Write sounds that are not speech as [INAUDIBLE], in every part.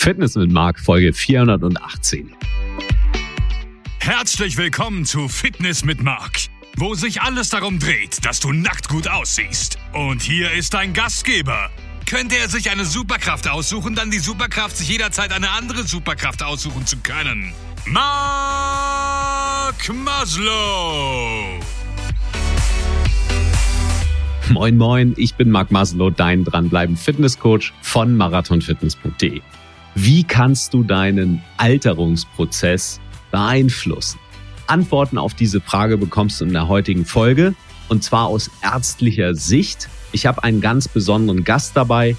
Fitness mit Marc, Folge 418. Herzlich willkommen zu Fitness mit Marc, wo sich alles darum dreht, dass du nackt gut aussiehst. Und hier ist dein Gastgeber. Könnte er sich eine Superkraft aussuchen, dann die Superkraft, sich jederzeit eine andere Superkraft aussuchen zu können. Marc Maslow. Moin Moin, ich bin Marc Maslow, dein dranbleiben Fitnesscoach von marathonfitness.de. Wie kannst du deinen Alterungsprozess beeinflussen? Antworten auf diese Frage bekommst du in der heutigen Folge und zwar aus ärztlicher Sicht. Ich habe einen ganz besonderen Gast dabei.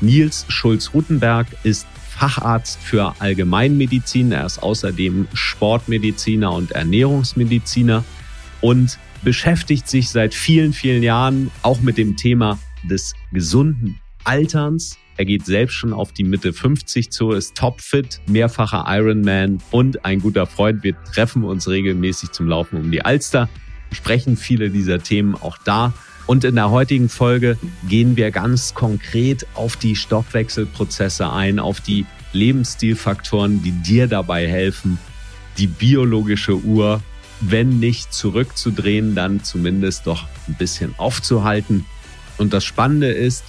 Nils Schulz-Rutenberg ist Facharzt für Allgemeinmedizin. Er ist außerdem Sportmediziner und Ernährungsmediziner und beschäftigt sich seit vielen, vielen Jahren auch mit dem Thema des gesunden Alterns er geht selbst schon auf die Mitte 50 zu, ist topfit, mehrfacher Ironman und ein guter Freund. Wir treffen uns regelmäßig zum Laufen um die Alster, sprechen viele dieser Themen auch da. Und in der heutigen Folge gehen wir ganz konkret auf die Stoffwechselprozesse ein, auf die Lebensstilfaktoren, die dir dabei helfen, die biologische Uhr, wenn nicht zurückzudrehen, dann zumindest doch ein bisschen aufzuhalten. Und das Spannende ist,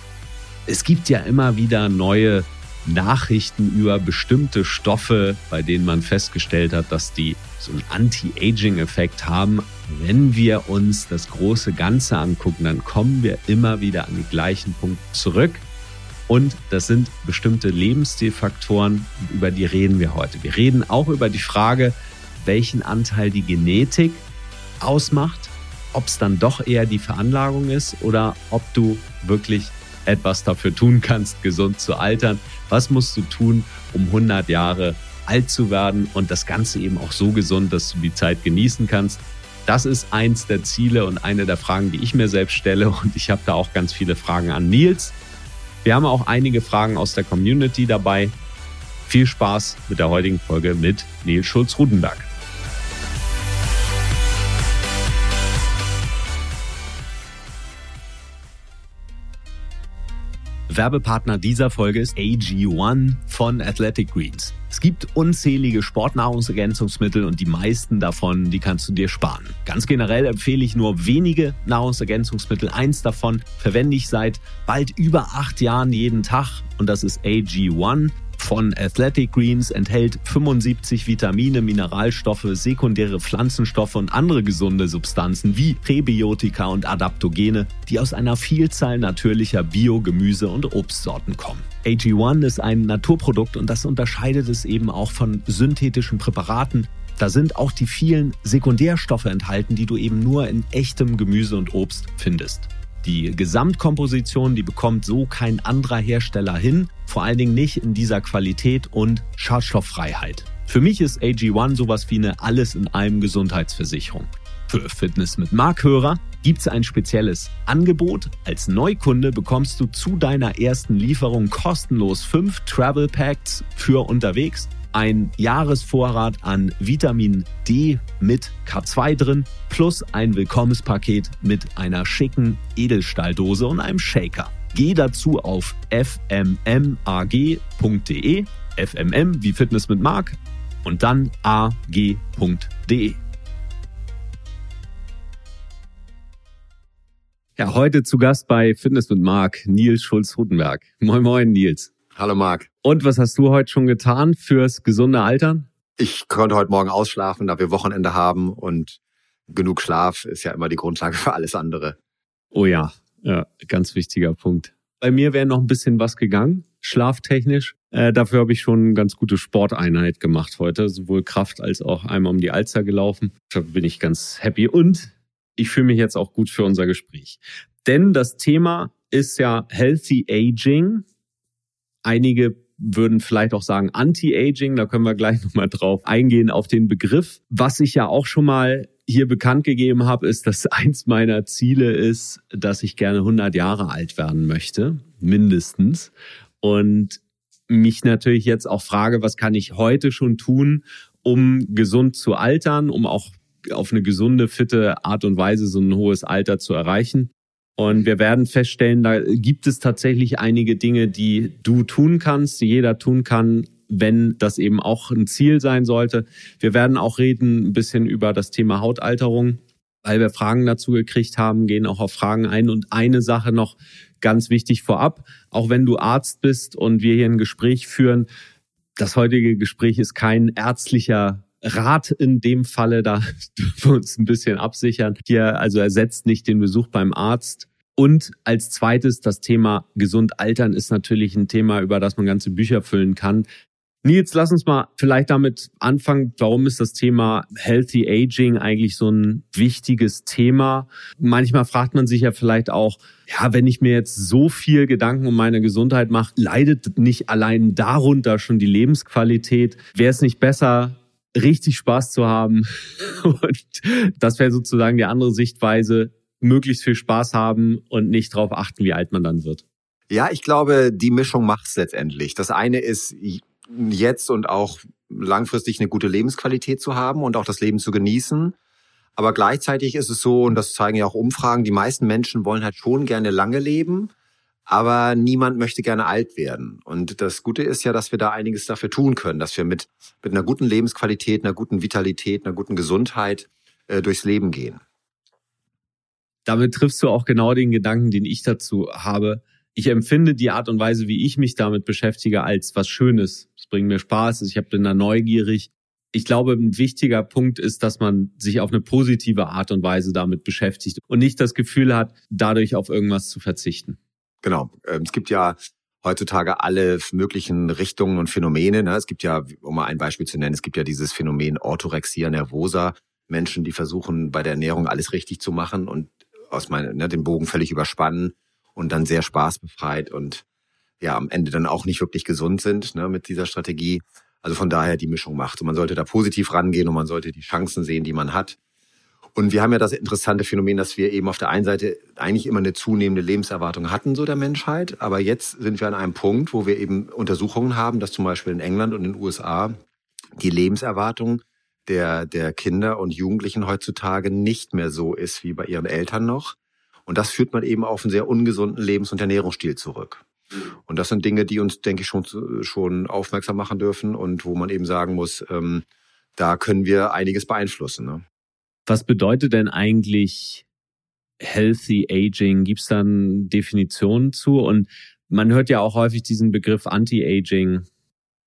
es gibt ja immer wieder neue Nachrichten über bestimmte Stoffe, bei denen man festgestellt hat, dass die so einen Anti-Aging-Effekt haben. Wenn wir uns das große Ganze angucken, dann kommen wir immer wieder an die gleichen Punkte zurück. Und das sind bestimmte Lebensstilfaktoren, über die reden wir heute. Wir reden auch über die Frage, welchen Anteil die Genetik ausmacht, ob es dann doch eher die Veranlagung ist oder ob du wirklich etwas dafür tun kannst, gesund zu altern. Was musst du tun, um 100 Jahre alt zu werden und das Ganze eben auch so gesund, dass du die Zeit genießen kannst? Das ist eins der Ziele und eine der Fragen, die ich mir selbst stelle. Und ich habe da auch ganz viele Fragen an Nils. Wir haben auch einige Fragen aus der Community dabei. Viel Spaß mit der heutigen Folge mit Nils Schulz-Rudenberg. Werbepartner dieser Folge ist AG1 von Athletic Greens. Es gibt unzählige Sportnahrungsergänzungsmittel und die meisten davon, die kannst du dir sparen. Ganz generell empfehle ich nur wenige Nahrungsergänzungsmittel. Eins davon verwende ich seit bald über acht Jahren jeden Tag und das ist AG1 von Athletic Greens enthält 75 Vitamine, Mineralstoffe, sekundäre Pflanzenstoffe und andere gesunde Substanzen wie Präbiotika und Adaptogene, die aus einer Vielzahl natürlicher Bio-, Gemüse- und Obstsorten kommen. AG1 ist ein Naturprodukt und das unterscheidet es eben auch von synthetischen Präparaten. Da sind auch die vielen Sekundärstoffe enthalten, die du eben nur in echtem Gemüse und Obst findest. Die Gesamtkomposition, die bekommt so kein anderer Hersteller hin, vor allen Dingen nicht in dieser Qualität und Schadstofffreiheit. Für mich ist AG1 sowas wie eine alles in einem Gesundheitsversicherung. Für Fitness mit Markhörer gibt es ein spezielles Angebot. Als Neukunde bekommst du zu deiner ersten Lieferung kostenlos fünf Travel Packs für unterwegs ein Jahresvorrat an Vitamin D mit K2 drin, plus ein Willkommenspaket mit einer schicken Edelstahldose und einem Shaker. Geh dazu auf fmmag.de, fmm wie Fitness mit Mark und dann ag.de. Ja, heute zu Gast bei Fitness mit Mark, Nils Schulz-Rutenberg. Moin, moin, Nils. Hallo Marc. Und was hast du heute schon getan fürs gesunde Altern? Ich konnte heute Morgen ausschlafen, da wir Wochenende haben und genug Schlaf ist ja immer die Grundlage für alles andere. Oh ja, ja, ganz wichtiger Punkt. Bei mir wäre noch ein bisschen was gegangen, schlaftechnisch. Äh, dafür habe ich schon eine ganz gute Sporteinheit gemacht heute, sowohl Kraft als auch einmal um die Alster gelaufen. Da bin ich ganz happy und ich fühle mich jetzt auch gut für unser Gespräch. Denn das Thema ist ja Healthy Aging Einige würden vielleicht auch sagen Anti-Aging, da können wir gleich [LAUGHS] nochmal drauf eingehen auf den Begriff. Was ich ja auch schon mal hier bekannt gegeben habe, ist, dass [LAUGHS] eins meiner Ziele ist, dass ich gerne 100 Jahre alt werden möchte, mindestens. Und mich natürlich jetzt auch frage, was kann ich heute schon tun, um gesund zu altern, um auch auf eine gesunde, fitte Art und Weise so ein hohes Alter zu erreichen. Und wir werden feststellen, da gibt es tatsächlich einige Dinge, die du tun kannst, die jeder tun kann, wenn das eben auch ein Ziel sein sollte. Wir werden auch reden ein bisschen über das Thema Hautalterung, weil wir Fragen dazu gekriegt haben, gehen auch auf Fragen ein. Und eine Sache noch ganz wichtig vorab, auch wenn du Arzt bist und wir hier ein Gespräch führen, das heutige Gespräch ist kein ärztlicher Rat in dem Falle, da [LAUGHS] dürfen wir uns ein bisschen absichern. Hier also ersetzt nicht den Besuch beim Arzt. Und als zweites, das Thema gesund altern ist natürlich ein Thema, über das man ganze Bücher füllen kann. Nils, lass uns mal vielleicht damit anfangen. Warum ist das Thema Healthy Aging eigentlich so ein wichtiges Thema? Manchmal fragt man sich ja vielleicht auch, ja, wenn ich mir jetzt so viel Gedanken um meine Gesundheit mache, leidet nicht allein darunter schon die Lebensqualität? Wäre es nicht besser, richtig Spaß zu haben. [LAUGHS] Und das wäre sozusagen die andere Sichtweise, möglichst viel Spaß haben und nicht darauf achten, wie alt man dann wird. Ja, ich glaube, die Mischung macht es letztendlich. Das eine ist jetzt und auch langfristig eine gute Lebensqualität zu haben und auch das Leben zu genießen. Aber gleichzeitig ist es so, und das zeigen ja auch Umfragen, die meisten Menschen wollen halt schon gerne lange leben aber niemand möchte gerne alt werden. Und das Gute ist ja, dass wir da einiges dafür tun können, dass wir mit, mit einer guten Lebensqualität, einer guten Vitalität, einer guten Gesundheit äh, durchs Leben gehen. Damit triffst du auch genau den Gedanken, den ich dazu habe. Ich empfinde die Art und Weise, wie ich mich damit beschäftige, als was Schönes. Es bringt mir Spaß, ich bin da neugierig. Ich glaube, ein wichtiger Punkt ist, dass man sich auf eine positive Art und Weise damit beschäftigt und nicht das Gefühl hat, dadurch auf irgendwas zu verzichten. Genau. Ähm, es gibt ja heutzutage alle möglichen Richtungen und Phänomene. Ne? Es gibt ja, um mal ein Beispiel zu nennen, es gibt ja dieses Phänomen Orthorexia nervosa. Menschen, die versuchen, bei der Ernährung alles richtig zu machen und aus meinen, ne, den Bogen völlig überspannen und dann sehr spaßbefreit und ja, am Ende dann auch nicht wirklich gesund sind ne, mit dieser Strategie. Also von daher die Mischung macht. Und man sollte da positiv rangehen und man sollte die Chancen sehen, die man hat. Und wir haben ja das interessante Phänomen, dass wir eben auf der einen Seite eigentlich immer eine zunehmende Lebenserwartung hatten, so der Menschheit. Aber jetzt sind wir an einem Punkt, wo wir eben Untersuchungen haben, dass zum Beispiel in England und in den USA die Lebenserwartung der, der Kinder und Jugendlichen heutzutage nicht mehr so ist wie bei ihren Eltern noch. Und das führt man eben auf einen sehr ungesunden Lebens- und Ernährungsstil zurück. Und das sind Dinge, die uns, denke ich, schon, schon aufmerksam machen dürfen und wo man eben sagen muss, ähm, da können wir einiges beeinflussen. Ne? Was bedeutet denn eigentlich Healthy Aging? Gibt es da eine Definition zu? Und man hört ja auch häufig diesen Begriff Anti-Aging.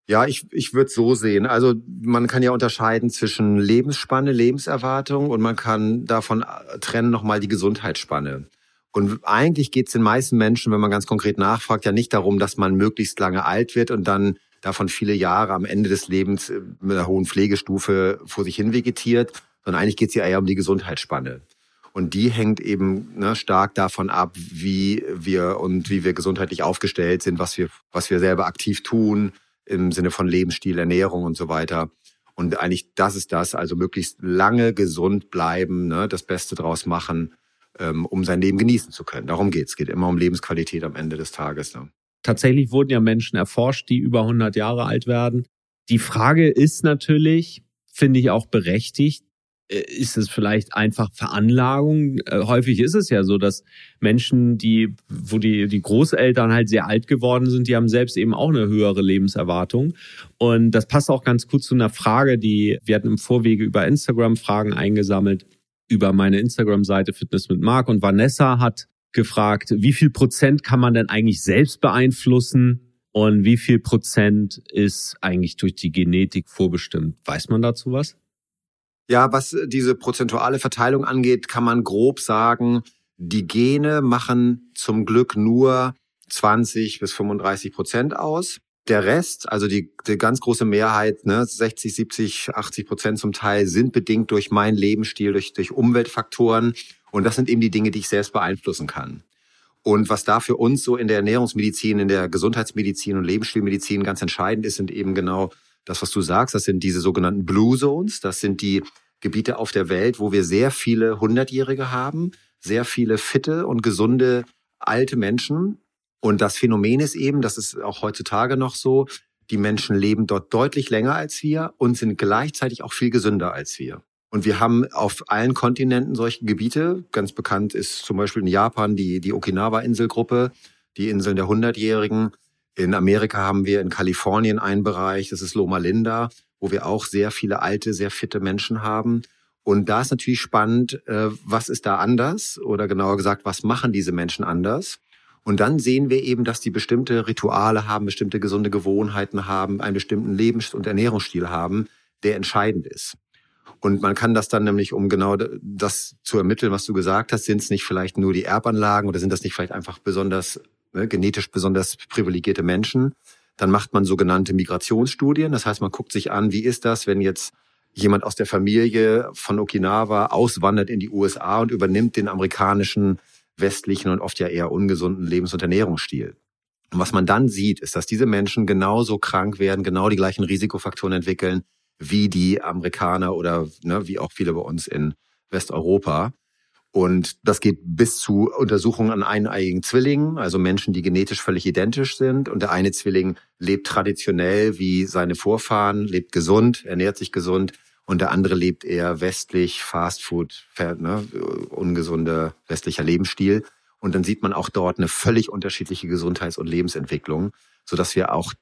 Ja, ich, ich würde so sehen. Also man kann ja unterscheiden zwischen Lebensspanne, Lebenserwartung und man kann davon trennen nochmal die Gesundheitsspanne. Und eigentlich geht es den meisten Menschen, wenn man ganz konkret nachfragt, ja nicht darum, dass man möglichst lange alt wird und dann davon viele Jahre am Ende des Lebens mit einer hohen Pflegestufe vor sich hin vegetiert, sondern eigentlich geht es ja eher um die Gesundheitsspanne. Und die hängt eben ne, stark davon ab, wie wir und wie wir gesundheitlich aufgestellt sind, was wir, was wir selber aktiv tun im Sinne von Lebensstil, Ernährung und so weiter. Und eigentlich das ist das, also möglichst lange gesund bleiben, ne, das Beste draus machen, ähm, um sein Leben genießen zu können. Darum geht's. Es geht immer um Lebensqualität am Ende des Tages. Ne. Tatsächlich wurden ja Menschen erforscht, die über 100 Jahre alt werden. Die Frage ist natürlich, finde ich auch berechtigt, ist es vielleicht einfach Veranlagung? Äh, häufig ist es ja so, dass Menschen, die, wo die, die Großeltern halt sehr alt geworden sind, die haben selbst eben auch eine höhere Lebenserwartung. Und das passt auch ganz gut zu einer Frage, die wir hatten im Vorwege über Instagram Fragen eingesammelt, über meine Instagram-Seite Fitness mit Marc und Vanessa hat gefragt, wie viel Prozent kann man denn eigentlich selbst beeinflussen? Und wie viel Prozent ist eigentlich durch die Genetik vorbestimmt? Weiß man dazu was? Ja, was diese prozentuale Verteilung angeht, kann man grob sagen, die Gene machen zum Glück nur 20 bis 35 Prozent aus. Der Rest, also die, die ganz große Mehrheit, ne, 60, 70, 80 Prozent zum Teil, sind bedingt durch meinen Lebensstil, durch, durch Umweltfaktoren. Und das sind eben die Dinge, die ich selbst beeinflussen kann. Und was da für uns so in der Ernährungsmedizin, in der Gesundheitsmedizin und Lebensstilmedizin ganz entscheidend ist, sind eben genau das, was du sagst, das sind diese sogenannten Blue Zones. Das sind die Gebiete auf der Welt, wo wir sehr viele Hundertjährige haben, sehr viele fitte und gesunde alte Menschen. Und das Phänomen ist eben, das ist auch heutzutage noch so, die Menschen leben dort deutlich länger als wir und sind gleichzeitig auch viel gesünder als wir. Und wir haben auf allen Kontinenten solche Gebiete. Ganz bekannt ist zum Beispiel in Japan die, die Okinawa-Inselgruppe, die Inseln der Hundertjährigen. In Amerika haben wir in Kalifornien einen Bereich, das ist Loma Linda, wo wir auch sehr viele alte, sehr fitte Menschen haben. Und da ist natürlich spannend, äh, was ist da anders? Oder genauer gesagt, was machen diese Menschen anders? Und dann sehen wir eben, dass die bestimmte Rituale haben, bestimmte gesunde Gewohnheiten haben, einen bestimmten Lebens- und Ernährungsstil haben, der entscheidend ist. Und man kann das dann nämlich, um genau das zu ermitteln, was du gesagt hast, sind es nicht vielleicht nur die Erbanlagen oder sind das nicht vielleicht einfach besonders ne, genetisch besonders privilegierte Menschen? Dann macht man sogenannte Migrationsstudien. Das heißt, man guckt sich an, wie ist das, wenn jetzt jemand aus der Familie von Okinawa auswandert in die USA und übernimmt den amerikanischen westlichen und oft ja eher ungesunden Lebens- und Ernährungsstil. Und was man dann sieht, ist, dass diese Menschen genauso krank werden, genau die gleichen Risikofaktoren entwickeln wie die Amerikaner oder ne, wie auch viele bei uns in Westeuropa. Und das geht bis zu Untersuchungen an eineiigen Zwillingen, also Menschen, die genetisch völlig identisch sind. Und der eine Zwilling lebt traditionell wie seine Vorfahren, lebt gesund, ernährt sich gesund. Und der andere lebt eher westlich, Fastfood, ne, ungesunder westlicher Lebensstil. Und dann sieht man auch dort eine völlig unterschiedliche Gesundheits- und Lebensentwicklung, sodass wir auch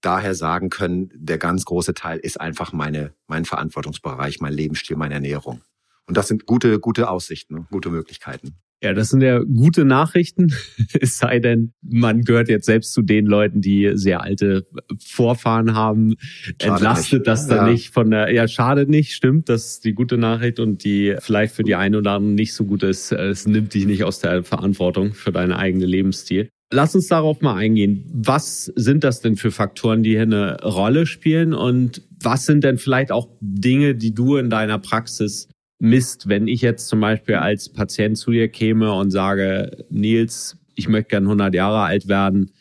daher sagen können, der ganz große Teil ist einfach meine, mein Verantwortungsbereich, mein Lebensstil, meine Ernährung. Und das sind gute, gute Aussichten, gute Möglichkeiten. Ja, das sind ja gute Nachrichten. [LAUGHS] Es sei denn, man gehört jetzt selbst zu den Leuten, die sehr alte Vorfahren haben. Schade Entlastet nicht. das dann ja. nicht von der, ja, schade nicht, stimmt. Das ist die gute Nachricht und die vielleicht für die einen oder anderen nicht so gut ist. Es nimmt dich nicht aus der Verantwortung für deinen eigenen Lebensstil. Lass uns darauf mal eingehen. Was sind das denn für Faktoren, die hier eine Rolle spielen? Und was sind denn vielleicht auch Dinge, die du in deiner Praxis misst, wenn ich jetzt zum Beispiel als Patient zu dir käme und sage, Nils, ich möchte gern 100 Jahre alt werden.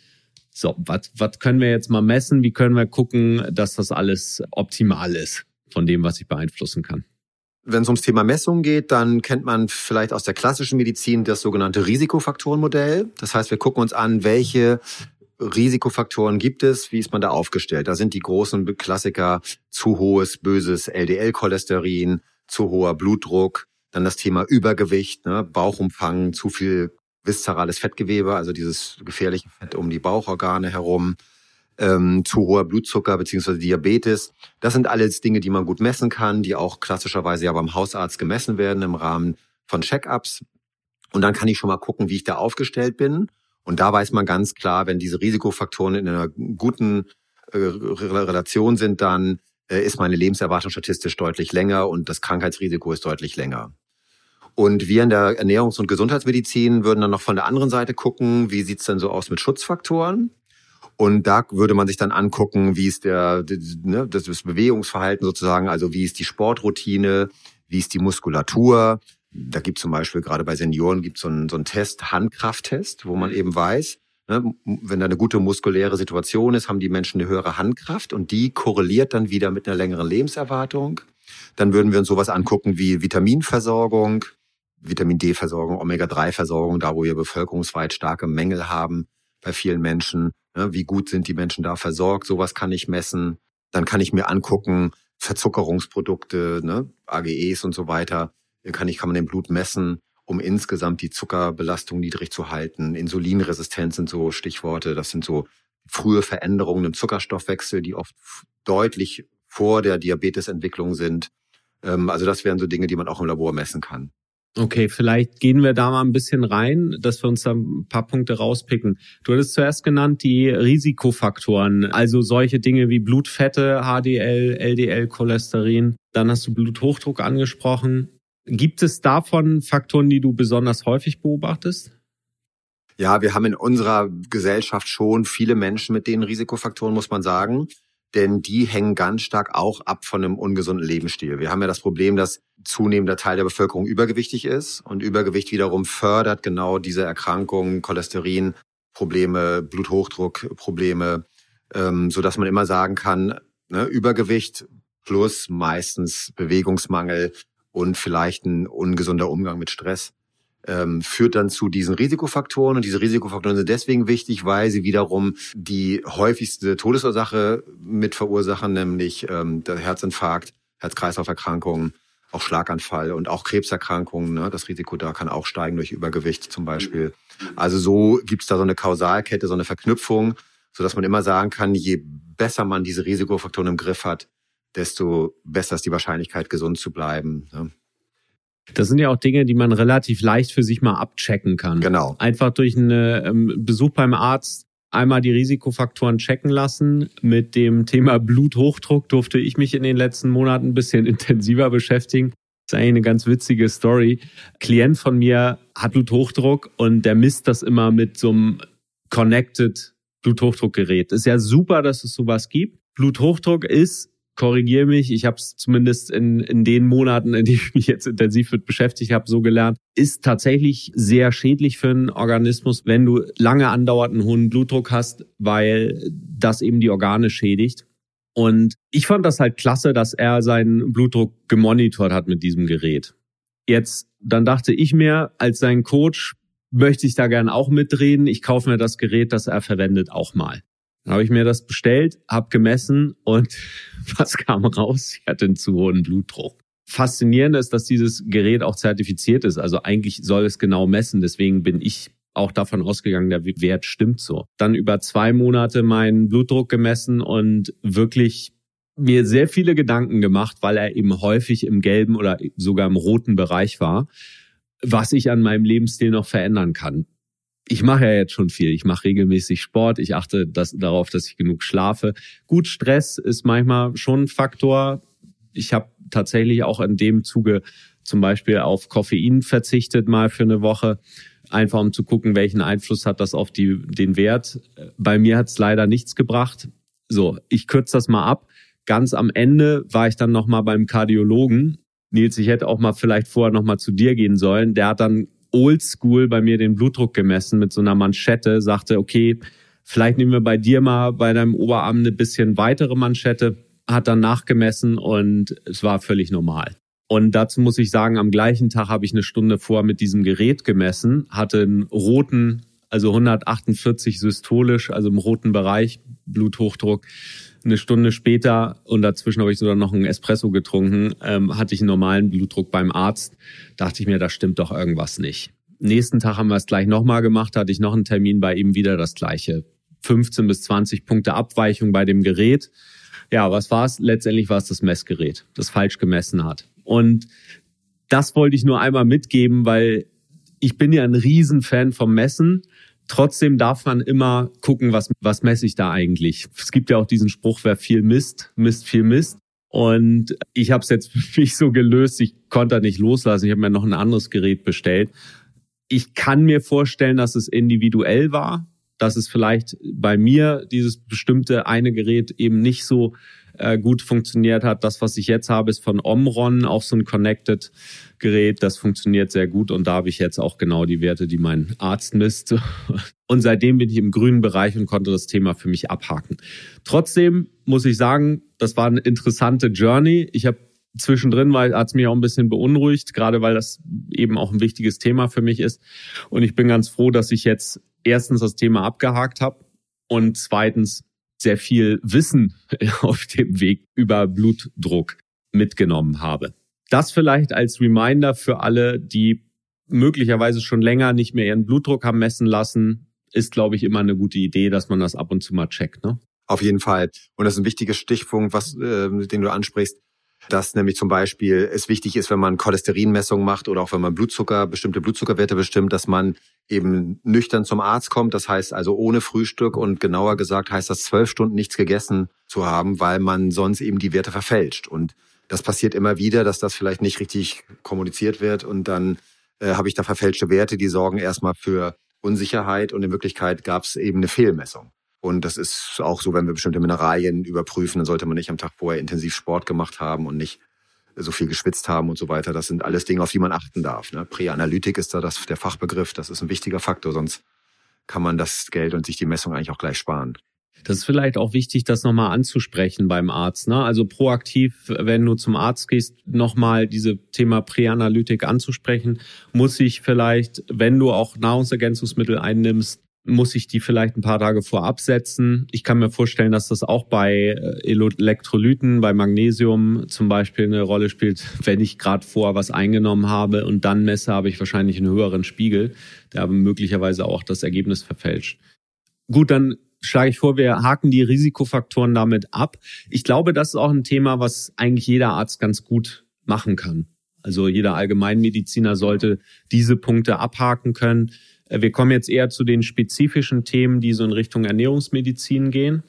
So, was können wir jetzt mal messen? Wie können wir gucken, dass das alles optimal ist von dem, was ich beeinflussen kann? Wenn es ums Thema Messung geht, dann kennt man vielleicht aus der klassischen Medizin das sogenannte Risikofaktorenmodell. Das heißt, wir gucken uns an, welche Risikofaktoren gibt es, wie ist man da aufgestellt? Da sind die großen Klassiker zu hohes, böses LDL-Cholesterin, zu hoher Blutdruck, dann das Thema Übergewicht, ne, Bauchumfang, zu viel viszerales Fettgewebe, also dieses gefährliche Fett um die Bauchorgane herum, ähm, zu hoher Blutzucker beziehungsweise Diabetes. Das sind alles Dinge, die man gut messen kann, die auch klassischerweise ja beim Hausarzt gemessen werden im Rahmen von Check-ups. Und dann kann ich schon mal gucken, wie ich da aufgestellt bin. Und da weiß man ganz klar, wenn diese Risikofaktoren in einer guten äh, Relation sind, dann ist meine Lebenserwartung statistisch deutlich länger und das Krankheitsrisiko ist deutlich länger. Und wir in der Ernährungs- und Gesundheitsmedizin würden dann noch von der anderen Seite gucken, wie sieht's denn so aus mit Schutzfaktoren? Und da würde man sich dann angucken, wie ist der, ne, das Bewegungsverhalten sozusagen, also wie ist die Sportroutine, wie ist die Muskulatur. Da gibt zum Beispiel gerade bei Senioren gibt so einen, so einen Test, Handkrafttest, wo man eben weiß, wenn da eine gute muskuläre Situation ist, haben die Menschen eine höhere Handkraft und die korreliert dann wieder mit einer längeren Lebenserwartung. Dann würden wir uns sowas angucken wie Vitaminversorgung, Vitamin D-Versorgung, Omega-3-Versorgung, da wo wir bevölkerungsweit starke Mängel haben bei vielen Menschen. Ne, wie gut sind die Menschen da versorgt? Sowas kann ich messen. Dann kann ich mir angucken, Verzuckerungsprodukte, ne, AGEs und so weiter. Kann ich, kann man im Blut messen, um insgesamt die Zuckerbelastung niedrig zu halten. Insulinresistenz sind so Stichworte. Das sind so frühe Veränderungen im Zuckerstoffwechsel, die oft deutlich vor der Diabetesentwicklung sind. Ähm, also das wären so Dinge, die man auch im Labor messen kann. Okay, vielleicht gehen wir da mal ein bisschen rein, dass wir uns da ein paar Punkte rauspicken. Du hattest zuerst genannt die Risikofaktoren, also solche Dinge wie Blutfette, HDL, LDL, Cholesterin. Dann hast du Bluthochdruck angesprochen. Gibt es davon Faktoren, die du besonders häufig beobachtest? Ja, wir haben in unserer Gesellschaft schon viele Menschen mit den Risikofaktoren, muss man sagen denn die hängen ganz stark auch ab von einem ungesunden Lebensstil. Wir haben ja das Problem, dass zunehmender Teil der Bevölkerung übergewichtig ist und Übergewicht wiederum fördert genau diese Erkrankungen, Cholesterinprobleme, Bluthochdruckprobleme, ähm, so dass man immer sagen kann, ne, Übergewicht plus meistens Bewegungsmangel und vielleicht ein ungesunder Umgang mit Stress ähm, führt dann zu diesen Risikofaktoren. Und diese Risikofaktoren sind deswegen wichtig, weil sie wiederum die häufigste Todesursache mit verursachen, nämlich ähm, der Herzinfarkt, Herz-Kreislauf-Erkrankungen, auch Schlaganfall und auch Krebserkrankungen. Ne? Das Risiko da kann auch steigen durch Übergewicht zum Beispiel. Also so gibt's da so eine Kausalkette, so eine Verknüpfung, so dass man immer sagen kann, je besser man diese Risikofaktoren im Griff hat, desto besser ist die Wahrscheinlichkeit, gesund zu bleiben. Ne? Das sind ja auch Dinge, die man relativ leicht für sich mal abchecken kann. Genau. Einfach durch einen ähm, Besuch beim Arzt einmal die Risikofaktoren checken lassen. Mit dem Thema Bluthochdruck durfte ich mich in den letzten Monaten ein bisschen [LAUGHS] intensiver beschäftigen. Das ist eigentlich eine ganz witzige Story. Ein Klient von mir hat Bluthochdruck und der misst das immer mit so einem Connected Bluthochdruckgerät. Ist ja super, dass es sowas gibt. Bluthochdruck ist korrigiere mich, ich habe es zumindest in, in den Monaten, in denen ich mich jetzt intensiv mit beschäftigt habe, so gelernt, ist tatsächlich sehr schädlich für einen Organismus, wenn du lange andauernden hohen Blutdruck hast, weil das eben die Organe schädigt. Und ich fand das halt klasse, dass er seinen Blutdruck gemonitort hat mit diesem Gerät. Jetzt, dann dachte ich mir, als sein Coach möchte ich da gern auch mitreden. Ich kaufe mir das Gerät, das er verwendet, auch mal. Dann habe ich mir das bestellt, habe gemessen und [LAUGHS] was kam raus? Ich hatte einen zu hohen Blutdruck. Faszinierend ist, dass dieses Gerät auch zertifiziert ist. Also eigentlich soll es genau messen. Deswegen bin ich auch davon ausgegangen, der Wert stimmt so. Dann über zwei Monate meinen Blutdruck gemessen und wirklich mir sehr viele Gedanken gemacht, weil er eben häufig im gelben oder sogar im roten Bereich war, was ich an meinem Lebensstil noch verändern kann ich mache ja jetzt schon viel. Ich mache regelmäßig Sport. Ich achte das, darauf, dass ich genug schlafe. Gut, Stress ist manchmal schon ein Faktor. Ich habe tatsächlich auch in dem Zuge zum Beispiel auf Koffein verzichtet mal für eine Woche, einfach um zu gucken, welchen Einfluss hat das auf die, den Wert. Bei mir hat es leider nichts gebracht. So, ich kürze das mal ab. Ganz am Ende war ich dann noch mal beim Kardiologen. Nils, ich hätte auch mal vielleicht vorher noch mal zu dir gehen sollen. Der hat dann oldschool bei mir den Blutdruck gemessen mit so einer Manschette, sagte, okay, vielleicht nehmen wir bei dir mal bei deinem Oberarm eine bisschen weitere Manschette, hat dann nachgemessen und es war völlig normal. Und dazu muss ich sagen, am gleichen Tag habe ich eine Stunde vor mit diesem Gerät gemessen, hatte einen roten, also 148 systolisch, also im roten Bereich Bluthochdruck. Eine Stunde später und dazwischen habe ich sogar noch einen Espresso getrunken, ähm, hatte ich einen normalen Blutdruck beim Arzt. Dachte ich mir, da stimmt doch irgendwas nicht. Nächsten Tag haben wir es gleich nochmal gemacht, hatte ich noch einen Termin bei ihm wieder das gleiche. 15 bis 20 Punkte Abweichung bei dem Gerät. Ja, was war es? Letztendlich war es das Messgerät, das falsch gemessen hat. Und das wollte ich nur einmal mitgeben, weil ich bin ja ein Riesenfan vom Messen Trotzdem darf man immer gucken, was, was messe ich da eigentlich. Es gibt ja auch diesen Spruch, wer viel misst, misst viel Mist. Und ich habe es jetzt [LAUGHS] für mich so gelöst, ich konnte da nicht loslassen. Ich habe mir noch ein anderes Gerät bestellt. Ich kann mir vorstellen, dass es individuell war, dass es vielleicht bei mir dieses bestimmte eine Gerät eben nicht so äh, gut funktioniert hat. Das, was ich jetzt habe, ist von Omron, auch so ein Connected Gerät. Das funktioniert sehr gut und da habe ich jetzt auch genau die Werte, die mein Arzt misst. [LAUGHS] Und seitdem bin ich im grünen Bereich und konnte das Thema für mich abhaken. Trotzdem muss ich sagen, das war eine interessante Journey. Ich habe zwischendrin weil hat es mich auch ein bisschen beunruhigt, gerade weil das eben auch ein wichtiges Thema für mich ist. Und ich bin ganz froh, dass ich jetzt erstens das Thema abgehakt habe und zweitens sehr viel Wissen [LAUGHS] auf dem Weg über Blutdruck mitgenommen habe. Das vielleicht als Reminder für alle, die möglicherweise schon länger nicht mehr ihren Blutdruck haben messen lassen, ist, glaube ich, immer eine gute Idee, dass man das ab und zu mal checkt. Ne? Auf jeden Fall. Und das ist ein wichtiger Stichpunkt, was, äh, den du ansprichst dass nämlich zum Beispiel es wichtig ist, wenn man Cholesterinmessungen macht oder auch wenn man Blutzucker, bestimmte Blutzuckerwerte bestimmt, dass man eben nüchtern zum Arzt kommt. Das heißt also ohne Frühstück und genauer gesagt heißt das zwölf Stunden nichts gegessen zu haben, weil man sonst eben die Werte verfälscht. Und das passiert immer wieder, dass das vielleicht nicht richtig kommuniziert wird und dann äh, habe ich da verfälschte Werte, die sorgen erstmal für Unsicherheit und in Wirklichkeit gab es eben eine Fehlmessung. Und das ist auch so, wenn wir bestimmte Mineralien überprüfen, dann sollte man nicht am Tag vorher intensiv Sport gemacht haben und nicht so viel geschwitzt haben und so weiter. Das sind alles Dinge, auf die man achten darf. Ne? Präanalytik ist da das, der Fachbegriff. Das ist ein wichtiger Faktor, sonst kann man das Geld und sich die Messung eigentlich auch gleich sparen. Das ist vielleicht auch wichtig, das nochmal anzusprechen beim Arzt. Ne? Also proaktiv, wenn du zum Arzt gehst, nochmal diese Thema Präanalytik anzusprechen, muss ich vielleicht, wenn du auch Nahrungsergänzungsmittel einnimmst, muss ich die vielleicht ein paar Tage vorab setzen. Ich kann mir vorstellen, dass das auch bei äh, Elektrolyten, bei Magnesium zum Beispiel eine Rolle spielt. Wenn ich gerade vorher was eingenommen habe und dann messe, habe ich wahrscheinlich einen höheren Spiegel, der aber möglicherweise auch das Ergebnis verfälscht. Gut, dann schlage ich vor, wir haken die Risikofaktoren damit ab. Ich glaube, das ist auch ein Thema, was eigentlich jeder Arzt ganz gut machen kann. Also jeder Allgemeinmediziner sollte diese Punkte abhaken können. Äh, wir kommen jetzt eher zu den spezifischen Themen, die so in Richtung Ernährungsmedizin gehen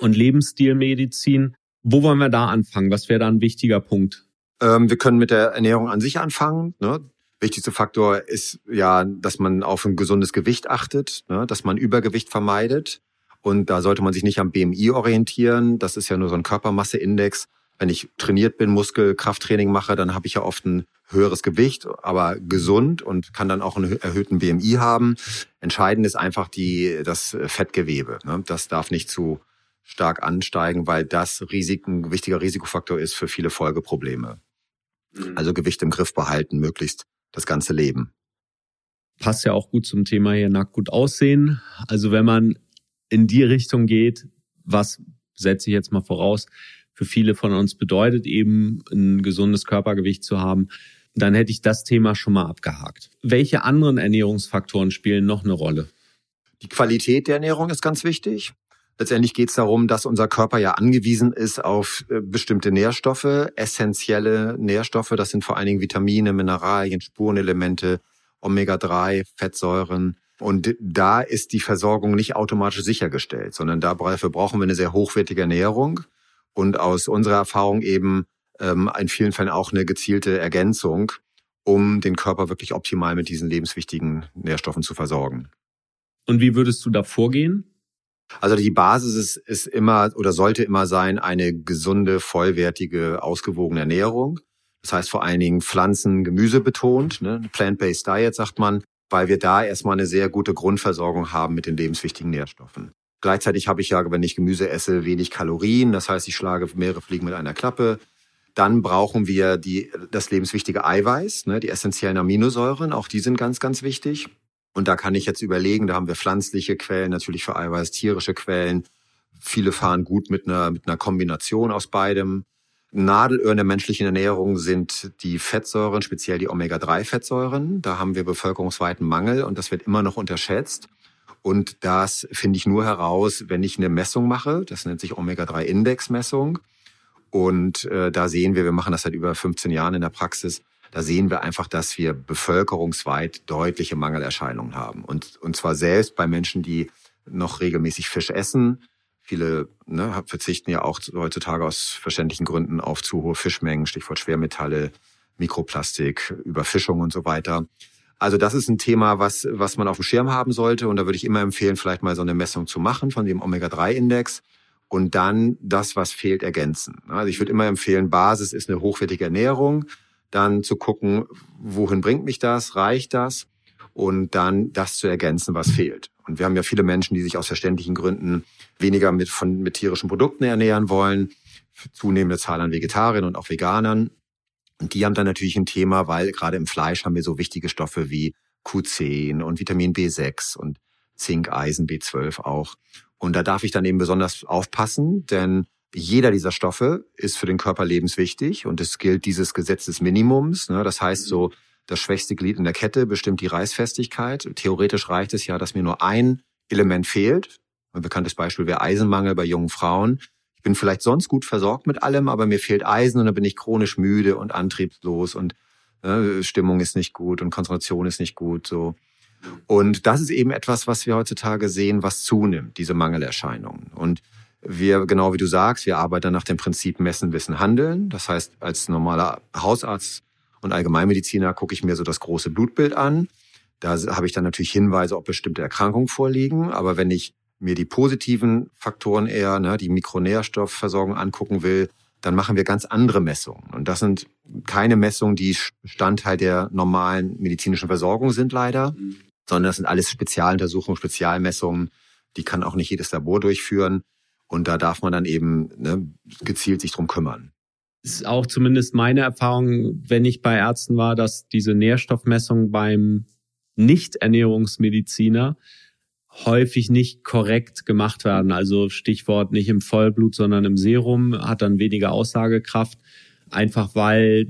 und Lebensstilmedizin. Wo wollen wir da anfangen? Was wäre da ein wichtiger Punkt? Ähm, wir können mit der Ernährung an sich anfangen. Ne? Wichtigster Faktor ist ja, dass man auf ein gesundes Gewicht achtet, ne? dass man Übergewicht vermeidet. Und da sollte man sich nicht am BMI orientieren. Das ist ja nur so ein Körpermasseindex. Wenn ich trainiert bin, Muskel, Krafttraining mache, dann habe ich ja oft ein höheres Gewicht, aber gesund und kann dann auch einen erhöhten BMI haben. Entscheidend ist einfach die, das Fettgewebe. Ne? Das darf nicht zu stark ansteigen, weil das Risiken, ein wichtiger Risikofaktor ist für viele Folgeprobleme. Mhm. Also Gewicht im Griff behalten, möglichst das ganze Leben. Passt ja auch gut zum Thema hier nackt gut aussehen. Also wenn man in die Richtung geht, was setze ich jetzt mal voraus, für viele von uns bedeutet, eben ein gesundes Körpergewicht zu haben, dann hätte ich das Thema schon mal abgehakt. Welche anderen Ernährungsfaktoren spielen noch eine Rolle? Die Qualität der Ernährung ist ganz wichtig. Letztendlich geht es darum, dass unser Körper ja angewiesen ist auf äh, bestimmte Nährstoffe, essentielle Nährstoffe. Das sind vor allen Dingen Vitamine, Mineralien, Spurenelemente, Omega-3, Fettsäuren. Und da ist die Versorgung nicht automatisch sichergestellt, sondern dafür brauchen wir eine sehr hochwertige Ernährung und aus unserer Erfahrung eben ähm, in vielen Fällen auch eine gezielte Ergänzung, um den Körper wirklich optimal mit diesen lebenswichtigen Nährstoffen zu versorgen. Und wie würdest du da vorgehen? Also die Basis ist, ist immer oder sollte immer sein eine gesunde, vollwertige, ausgewogene Ernährung. Das heißt vor allen Dingen Pflanzen, Gemüse betont, ne? Plant-based Diet sagt man, weil wir da erstmal eine sehr gute Grundversorgung haben mit den lebenswichtigen Nährstoffen. Gleichzeitig habe ich ja, wenn ich Gemüse esse, wenig Kalorien. Das heißt, ich schlage mehrere Fliegen mit einer Klappe. Dann brauchen wir die, das lebenswichtige Eiweiß, ne, die essentiellen Aminosäuren. Auch die sind ganz, ganz wichtig. Und da kann ich jetzt überlegen, da haben wir pflanzliche Quellen natürlich für Eiweiß, tierische Quellen. Viele fahren gut mit einer, mit einer Kombination aus beidem. Nadelöhr in der menschlichen Ernährung sind die Fettsäuren, speziell die Omega-3-Fettsäuren. Da haben wir bevölkerungsweiten Mangel und das wird immer noch unterschätzt. Und das finde ich nur heraus, wenn ich eine Messung mache. Das nennt sich Omega-3-Index-Messung. Und äh, da sehen wir, wir machen das seit über 15 Jahren in der Praxis, da sehen wir einfach, dass wir bevölkerungsweit deutliche Mangelerscheinungen haben. Und, und zwar selbst bei Menschen, die noch regelmäßig Fisch essen, Viele ne, verzichten ja auch heutzutage aus verständlichen Gründen auf zu hohe Fischmengen, Stichwort Schwermetalle, Mikroplastik, Überfischung und so weiter. Also das ist ein Thema, was, was man auf dem Schirm haben sollte. Und da würde ich immer empfehlen, vielleicht mal so eine Messung zu machen von dem Omega-3-Index und dann das, was fehlt, ergänzen. Also ich würde immer empfehlen, Basis ist eine hochwertige Ernährung, dann zu gucken, wohin bringt mich das, reicht das und dann das zu ergänzen, was fehlt. Und wir haben ja viele Menschen, die sich aus verständlichen Gründen weniger mit, von, mit tierischen Produkten ernähren wollen, zunehmende Zahl an Vegetariern und auch Veganern. Und die haben dann natürlich ein Thema, weil gerade im Fleisch haben wir so wichtige Stoffe wie Q10 und Vitamin B6 und Zink, Eisen, B12 auch. Und da darf ich dann eben besonders aufpassen, denn jeder dieser Stoffe ist für den Körper lebenswichtig und es gilt dieses Gesetz des Minimums. Ne? Das heißt so, das schwächste Glied in der Kette bestimmt die Reißfestigkeit. Theoretisch reicht es ja, dass mir nur ein Element fehlt. Ein bekanntes Beispiel wäre Eisenmangel bei jungen Frauen. Bin vielleicht sonst gut versorgt mit allem, aber mir fehlt Eisen und dann bin ich chronisch müde und antriebslos und äh, Stimmung ist nicht gut und Konzentration ist nicht gut. So. Und das ist eben etwas, was wir heutzutage sehen, was zunimmt, diese Mangelerscheinungen. Und wir, genau wie du sagst, wir arbeiten nach dem Prinzip Messen, Wissen, Handeln. Das heißt, als normaler Hausarzt und Allgemeinmediziner gucke ich mir so das große Blutbild an. Da habe ich dann natürlich Hinweise, ob bestimmte Erkrankungen vorliegen. Aber wenn ich mir die positiven Faktoren eher, ne, die Mikronährstoffversorgung angucken will, dann machen wir ganz andere Messungen. Und das sind keine Messungen, die Bestandteil der normalen medizinischen Versorgung sind, leider, sondern das sind alles Spezialuntersuchungen, Spezialmessungen. Die kann auch nicht jedes Labor durchführen. Und da darf man dann eben ne, gezielt sich drum kümmern ist auch zumindest meine Erfahrung, wenn ich bei Ärzten war, dass diese Nährstoffmessung beim Nicht-Ernährungsmediziner häufig nicht korrekt gemacht werden. Also Stichwort nicht im Vollblut, sondern im Serum, hat dann weniger Aussagekraft. Einfach weil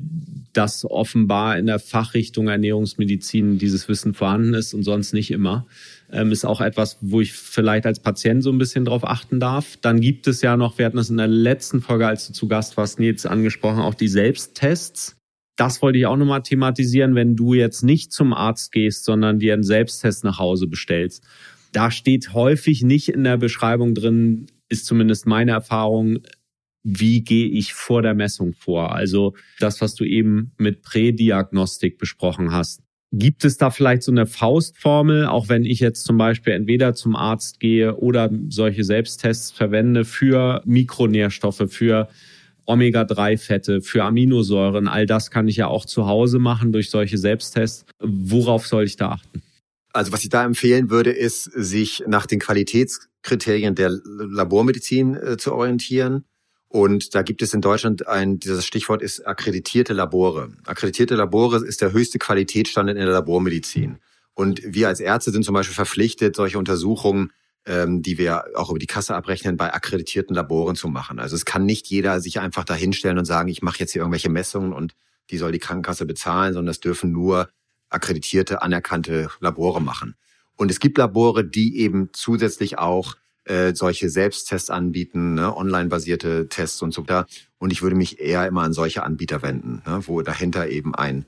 das offenbar in der Fachrichtung Ernährungsmedizin dieses Wissen vorhanden ist und sonst nicht immer. Ähm, ist auch etwas, wo ich vielleicht als Patient so ein bisschen drauf achten darf. Dann gibt es ja noch, wir hatten das in der letzten Folge, als du zu Gast warst, Nils, angesprochen, auch die Selbsttests. Das wollte ich auch nochmal thematisieren, wenn du jetzt nicht zum Arzt gehst, sondern dir einen Selbsttest nach Hause bestellst. Da steht häufig nicht in der Beschreibung drin, ist zumindest meine Erfahrung, wie gehe ich vor der Messung vor? Also das, was du eben mit Prädiagnostik besprochen hast. Gibt es da vielleicht so eine Faustformel, auch wenn ich jetzt zum Beispiel entweder zum Arzt gehe oder solche Selbsttests verwende für Mikronährstoffe, für Omega-3-Fette, für Aminosäuren, all das kann ich ja auch zu Hause machen durch solche Selbsttests. Worauf soll ich da achten? Also was ich da empfehlen würde, ist, sich nach den Qualitätskriterien der Labormedizin äh, zu orientieren. Und da gibt es in Deutschland ein, dieses Stichwort ist akkreditierte Labore. Akkreditierte Labore ist der höchste Qualitätsstandard in der Labormedizin. Und wir als Ärzte sind zum Beispiel verpflichtet, solche Untersuchungen ähm, die wir auch über die Kasse abrechnen, bei akkreditierten Laboren zu machen. Also es kann nicht jeder sich einfach dahinstellen und sagen, ich mache jetzt hier irgendwelche Messungen und die soll die Krankenkasse bezahlen, sondern das dürfen nur akkreditierte, anerkannte Labore machen. Und es gibt Labore, die eben zusätzlich auch äh, solche Selbsttests anbieten, ne, online-basierte Tests und so weiter. Und ich würde mich eher immer an solche Anbieter wenden, ne, wo dahinter eben ein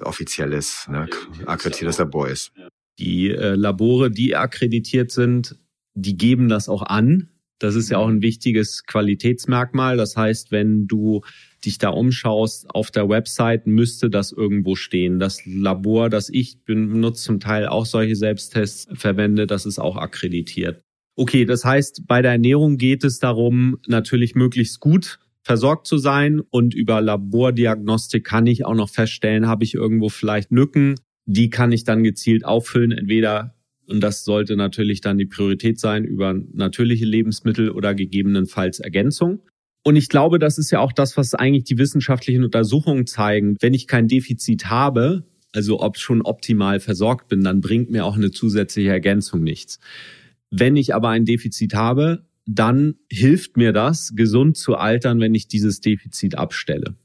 offizielles, ne, akkreditiertes Labor ist. Die äh, Labore, die akkreditiert sind, die geben das auch an. Das ist ja auch ein wichtiges Qualitätsmerkmal. Das heißt, wenn du dich da umschaust auf der Website, müsste das irgendwo stehen. Das Labor, das ich benutze, zum Teil auch solche Selbsttests verwende, das ist auch akkreditiert. Okay, das heißt, bei der Ernährung geht es darum, natürlich möglichst gut versorgt zu sein und über Labordiagnostik kann ich auch noch feststellen, habe ich irgendwo vielleicht Lücken, die kann ich dann gezielt auffüllen, entweder und das sollte natürlich dann die Priorität sein über natürliche Lebensmittel oder gegebenenfalls Ergänzung. Und ich glaube, das ist ja auch das, was eigentlich die wissenschaftlichen Untersuchungen zeigen. Wenn ich kein Defizit habe, also ob schon optimal versorgt bin, dann bringt mir auch eine zusätzliche Ergänzung nichts. Wenn ich aber ein Defizit habe, dann hilft mir das, gesund zu altern, wenn ich dieses Defizit abstelle.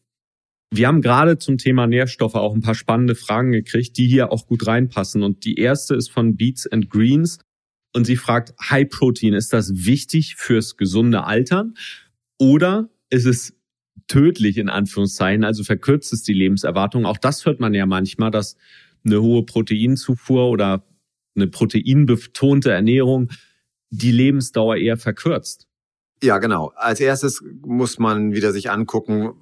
Wir haben gerade zum Thema Nährstoffe auch ein paar spannende Fragen gekriegt, die hier auch gut reinpassen. Und die erste ist von Beats and Greens. Und sie fragt, High Protein, ist das wichtig fürs gesunde Altern? Oder ist es tödlich in Anführungszeichen, also verkürzt es die Lebenserwartung? Auch das hört man ja manchmal, dass eine hohe Proteinzufuhr oder eine proteinbetonte Ernährung die Lebensdauer eher verkürzt. Ja, genau. Als erstes muss man wieder sich angucken,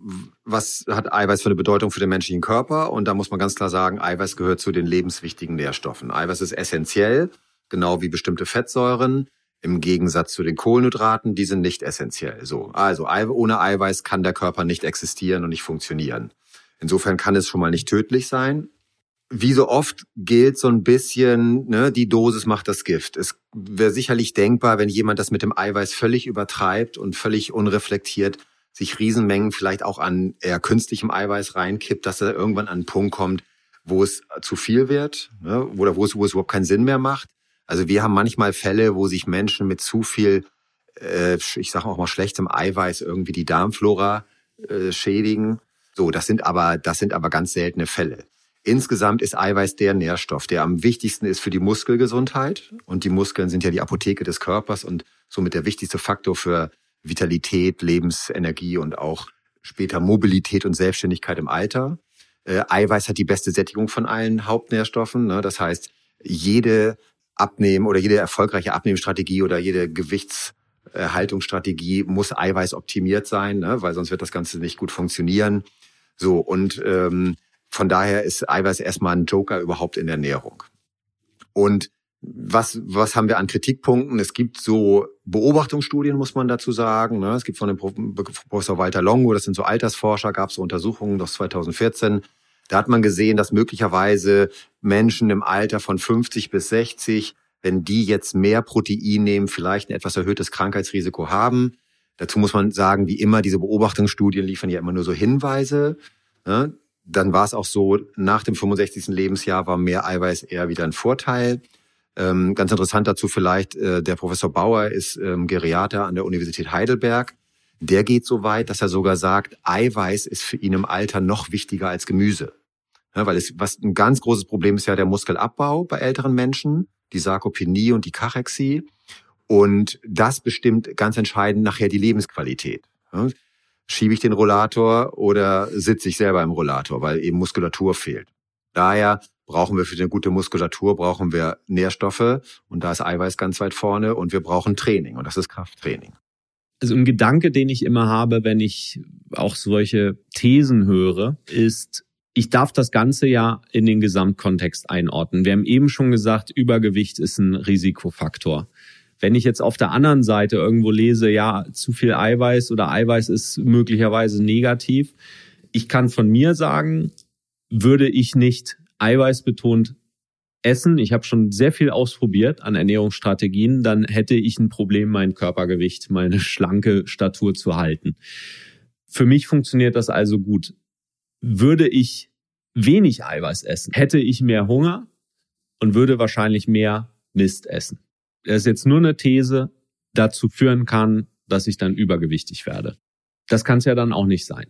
was hat Eiweiß für eine Bedeutung für den menschlichen Körper. Und da muss man ganz klar sagen, Eiweiß gehört zu den lebenswichtigen Nährstoffen. Eiweiß ist essentiell, genau wie bestimmte Fettsäuren. Im Gegensatz zu den Kohlenhydraten, die sind nicht essentiell. So, also ohne Eiweiß kann der Körper nicht existieren und nicht funktionieren. Insofern kann es schon mal nicht tödlich sein wie so oft gilt so ein bisschen, ne, die Dosis macht das Gift. Es wäre sicherlich denkbar, wenn jemand das mit dem Eiweiß völlig übertreibt und völlig unreflektiert sich Riesenmengen vielleicht auch an eher künstlichem Eiweiß reinkippt, dass er irgendwann an einen Punkt kommt, wo es zu viel wird ne, oder wo es, wo es überhaupt keinen Sinn mehr macht. Also wir haben manchmal Fälle, wo sich Menschen mit zu viel, äh, ich sage auch mal schlechtem Eiweiß irgendwie die Darmflora äh, schädigen. So, das sind aber das sind aber ganz seltene Fälle. Insgesamt ist Eiweiß der Nährstoff, der am wichtigsten ist für die Muskelgesundheit. Und die Muskeln sind ja die Apotheke des Körpers und somit der wichtigste Faktor für Vitalität, Lebensenergie und auch später Mobilität und Selbstständigkeit im Alter. Äh, Eiweiß hat die beste Sättigung von allen Hauptnährstoffen. Ne? Das heißt, jede Abnehmen oder jede erfolgreiche Abnehmstrategie oder jede Gewichtserhaltungsstrategie muss Eiweiß optimiert sein, ne? weil sonst wird das Ganze nicht gut funktionieren. So und ähm, von daher ist Eiweiß erstmal ein Joker überhaupt in der Ernährung. Und was, was haben wir an Kritikpunkten? Es gibt so Beobachtungsstudien, muss man dazu sagen. Ne? Es gibt von dem Professor Walter Longo, das sind so Altersforscher, gab es so Untersuchungen aus 2014. Da hat man gesehen, dass möglicherweise Menschen im Alter von 50 bis 60, wenn die jetzt mehr Protein nehmen, vielleicht ein etwas erhöhtes Krankheitsrisiko haben. Dazu muss man sagen, wie immer, diese Beobachtungsstudien liefern ja immer nur so Hinweise. Ne? dann war es auch so, nach dem 65. Lebensjahr war mehr Eiweiß eher wieder ein Vorteil. Ähm, ganz interessant dazu vielleicht, äh, der Professor Bauer ist ähm, Geriater an der Universität Heidelberg. Der geht so weit, dass er sogar sagt, Eiweiß ist für ihn im Alter noch wichtiger als Gemüse. Ja, weil es, was ein ganz großes Problem ist ja der Muskelabbau bei älteren Menschen, die Sarkopenie und die Kachexie. Und das bestimmt ganz entscheidend nachher die Lebensqualität. Ja, schiebe ich den Rollator oder sitze ich selber im Rollator, weil eben Muskulatur fehlt. Daher brauchen wir für eine gute Muskulatur, brauchen wir Nährstoffe und da ist Eiweiß ganz weit vorne und wir brauchen Training und das ist Krafttraining. Also ein Gedanke, den ich immer habe, wenn ich auch solche Thesen höre, ist, ich darf das Ganze ja in den Gesamtkontext einordnen. Wir haben eben schon gesagt, Übergewicht ist ein Risikofaktor. Wenn ich jetzt auf der anderen Seite irgendwo lese, ja, zu viel Eiweiß oder Eiweiß ist möglicherweise negativ, ich kann von mir sagen, würde ich nicht eiweißbetont essen, ich habe schon sehr viel ausprobiert an Ernährungsstrategien, dann hätte ich ein Problem, mein Körpergewicht, meine schlanke Statur zu halten. Für mich funktioniert das also gut. Würde ich wenig Eiweiß essen, hätte ich mehr Hunger und würde wahrscheinlich mehr Mist essen. Das ist jetzt nur eine These, dazu führen kann, dass ich dann übergewichtig werde. Das kann es ja dann auch nicht sein.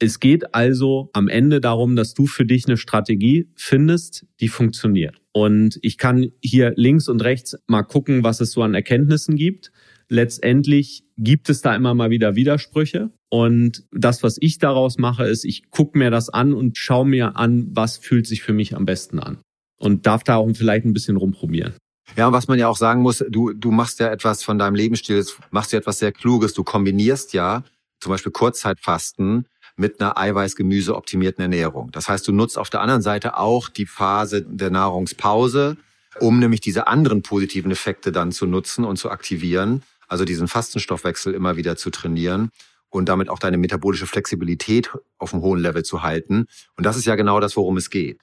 Es geht also am Ende darum, dass du für dich eine Strategie findest, die funktioniert. Und ich kann hier links und rechts mal gucken, was es so an Erkenntnissen gibt. Letztendlich gibt es da immer mal wieder Widersprüche. Und das, was ich daraus mache, ist, ich gucke mir das an und schaue mir an, was fühlt sich für mich am besten an. Und darf da auch vielleicht ein bisschen rumprobieren. Ja, und was man ja auch sagen muss, du, du machst ja etwas von deinem Lebensstil, machst ja etwas sehr Kluges. Du kombinierst ja zum Beispiel Kurzzeitfasten mit einer Eiweiß-Gemüse optimierten Ernährung. Das heißt, du nutzt auf der anderen Seite auch die Phase der Nahrungspause, um nämlich diese anderen positiven Effekte dann zu nutzen und zu aktivieren, also diesen Fastenstoffwechsel immer wieder zu trainieren und damit auch deine metabolische Flexibilität auf einem hohen Level zu halten. Und das ist ja genau das, worum es geht.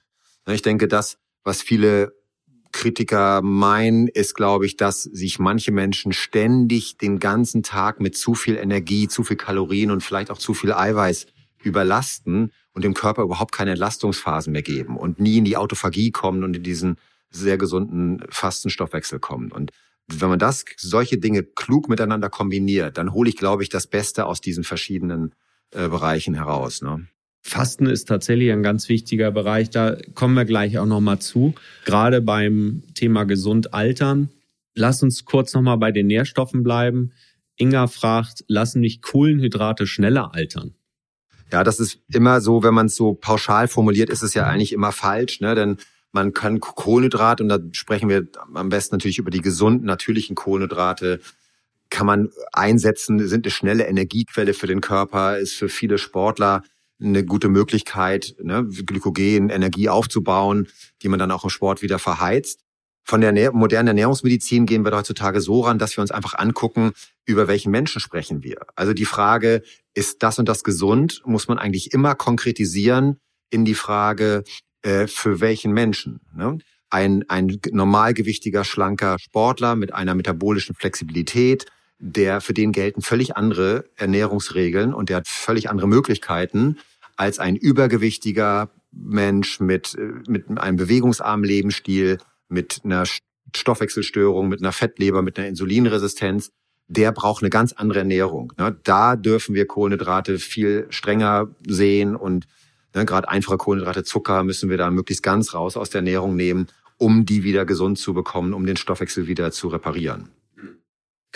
Ich denke, das, was viele Kritiker meinen, ist, glaube ich, dass sich manche Menschen ständig den ganzen Tag mit zu viel Energie, zu viel Kalorien und vielleicht auch zu viel Eiweiß überlasten und dem Körper überhaupt keine Entlastungsphasen mehr geben und nie in die Autophagie kommen und in diesen sehr gesunden Fastenstoffwechsel kommen. Und wenn man das, solche Dinge klug miteinander kombiniert, dann hole ich, glaube ich, das Beste aus diesen verschiedenen äh, Bereichen heraus. Ne? Fasten ist tatsächlich ein ganz wichtiger Bereich. Da kommen wir gleich auch nochmal zu. Gerade beim Thema gesund altern. Lass uns kurz nochmal bei den Nährstoffen bleiben. Inga fragt, lassen mich Kohlenhydrate schneller altern? Ja, das ist immer so, wenn man es so pauschal formuliert, ist es ja eigentlich immer falsch, ne? Denn man kann Kohlenhydrate, und da sprechen wir am besten natürlich über die gesunden, natürlichen Kohlenhydrate, kann man einsetzen, sind eine schnelle Energiequelle für den Körper, ist für viele Sportler eine gute Möglichkeit, ne, Glykogen, Energie aufzubauen, die man dann auch im Sport wieder verheizt. Von der modernen Ernährungsmedizin gehen wir heutzutage so ran, dass wir uns einfach angucken, über welchen Menschen sprechen wir. Also die Frage, ist das und das gesund, muss man eigentlich immer konkretisieren in die Frage, äh, für welchen Menschen. Ne? Ein, ein normalgewichtiger, schlanker Sportler mit einer metabolischen Flexibilität, der für den gelten völlig andere Ernährungsregeln und der hat völlig andere Möglichkeiten als ein übergewichtiger Mensch mit, äh, mit einem bewegungsarmen Lebensstil, mit einer Stoffwechselstörung, mit einer Fettleber, mit einer Insulinresistenz, der braucht eine ganz andere Ernährung. Ne? Da dürfen wir Kohlenhydrate viel strenger sehen und ne, gerade einfache Kohlenhydrate, Zucker müssen wir da möglichst ganz raus aus der Ernährung nehmen, um die wieder gesund zu bekommen, um den Stoffwechsel wieder zu reparieren.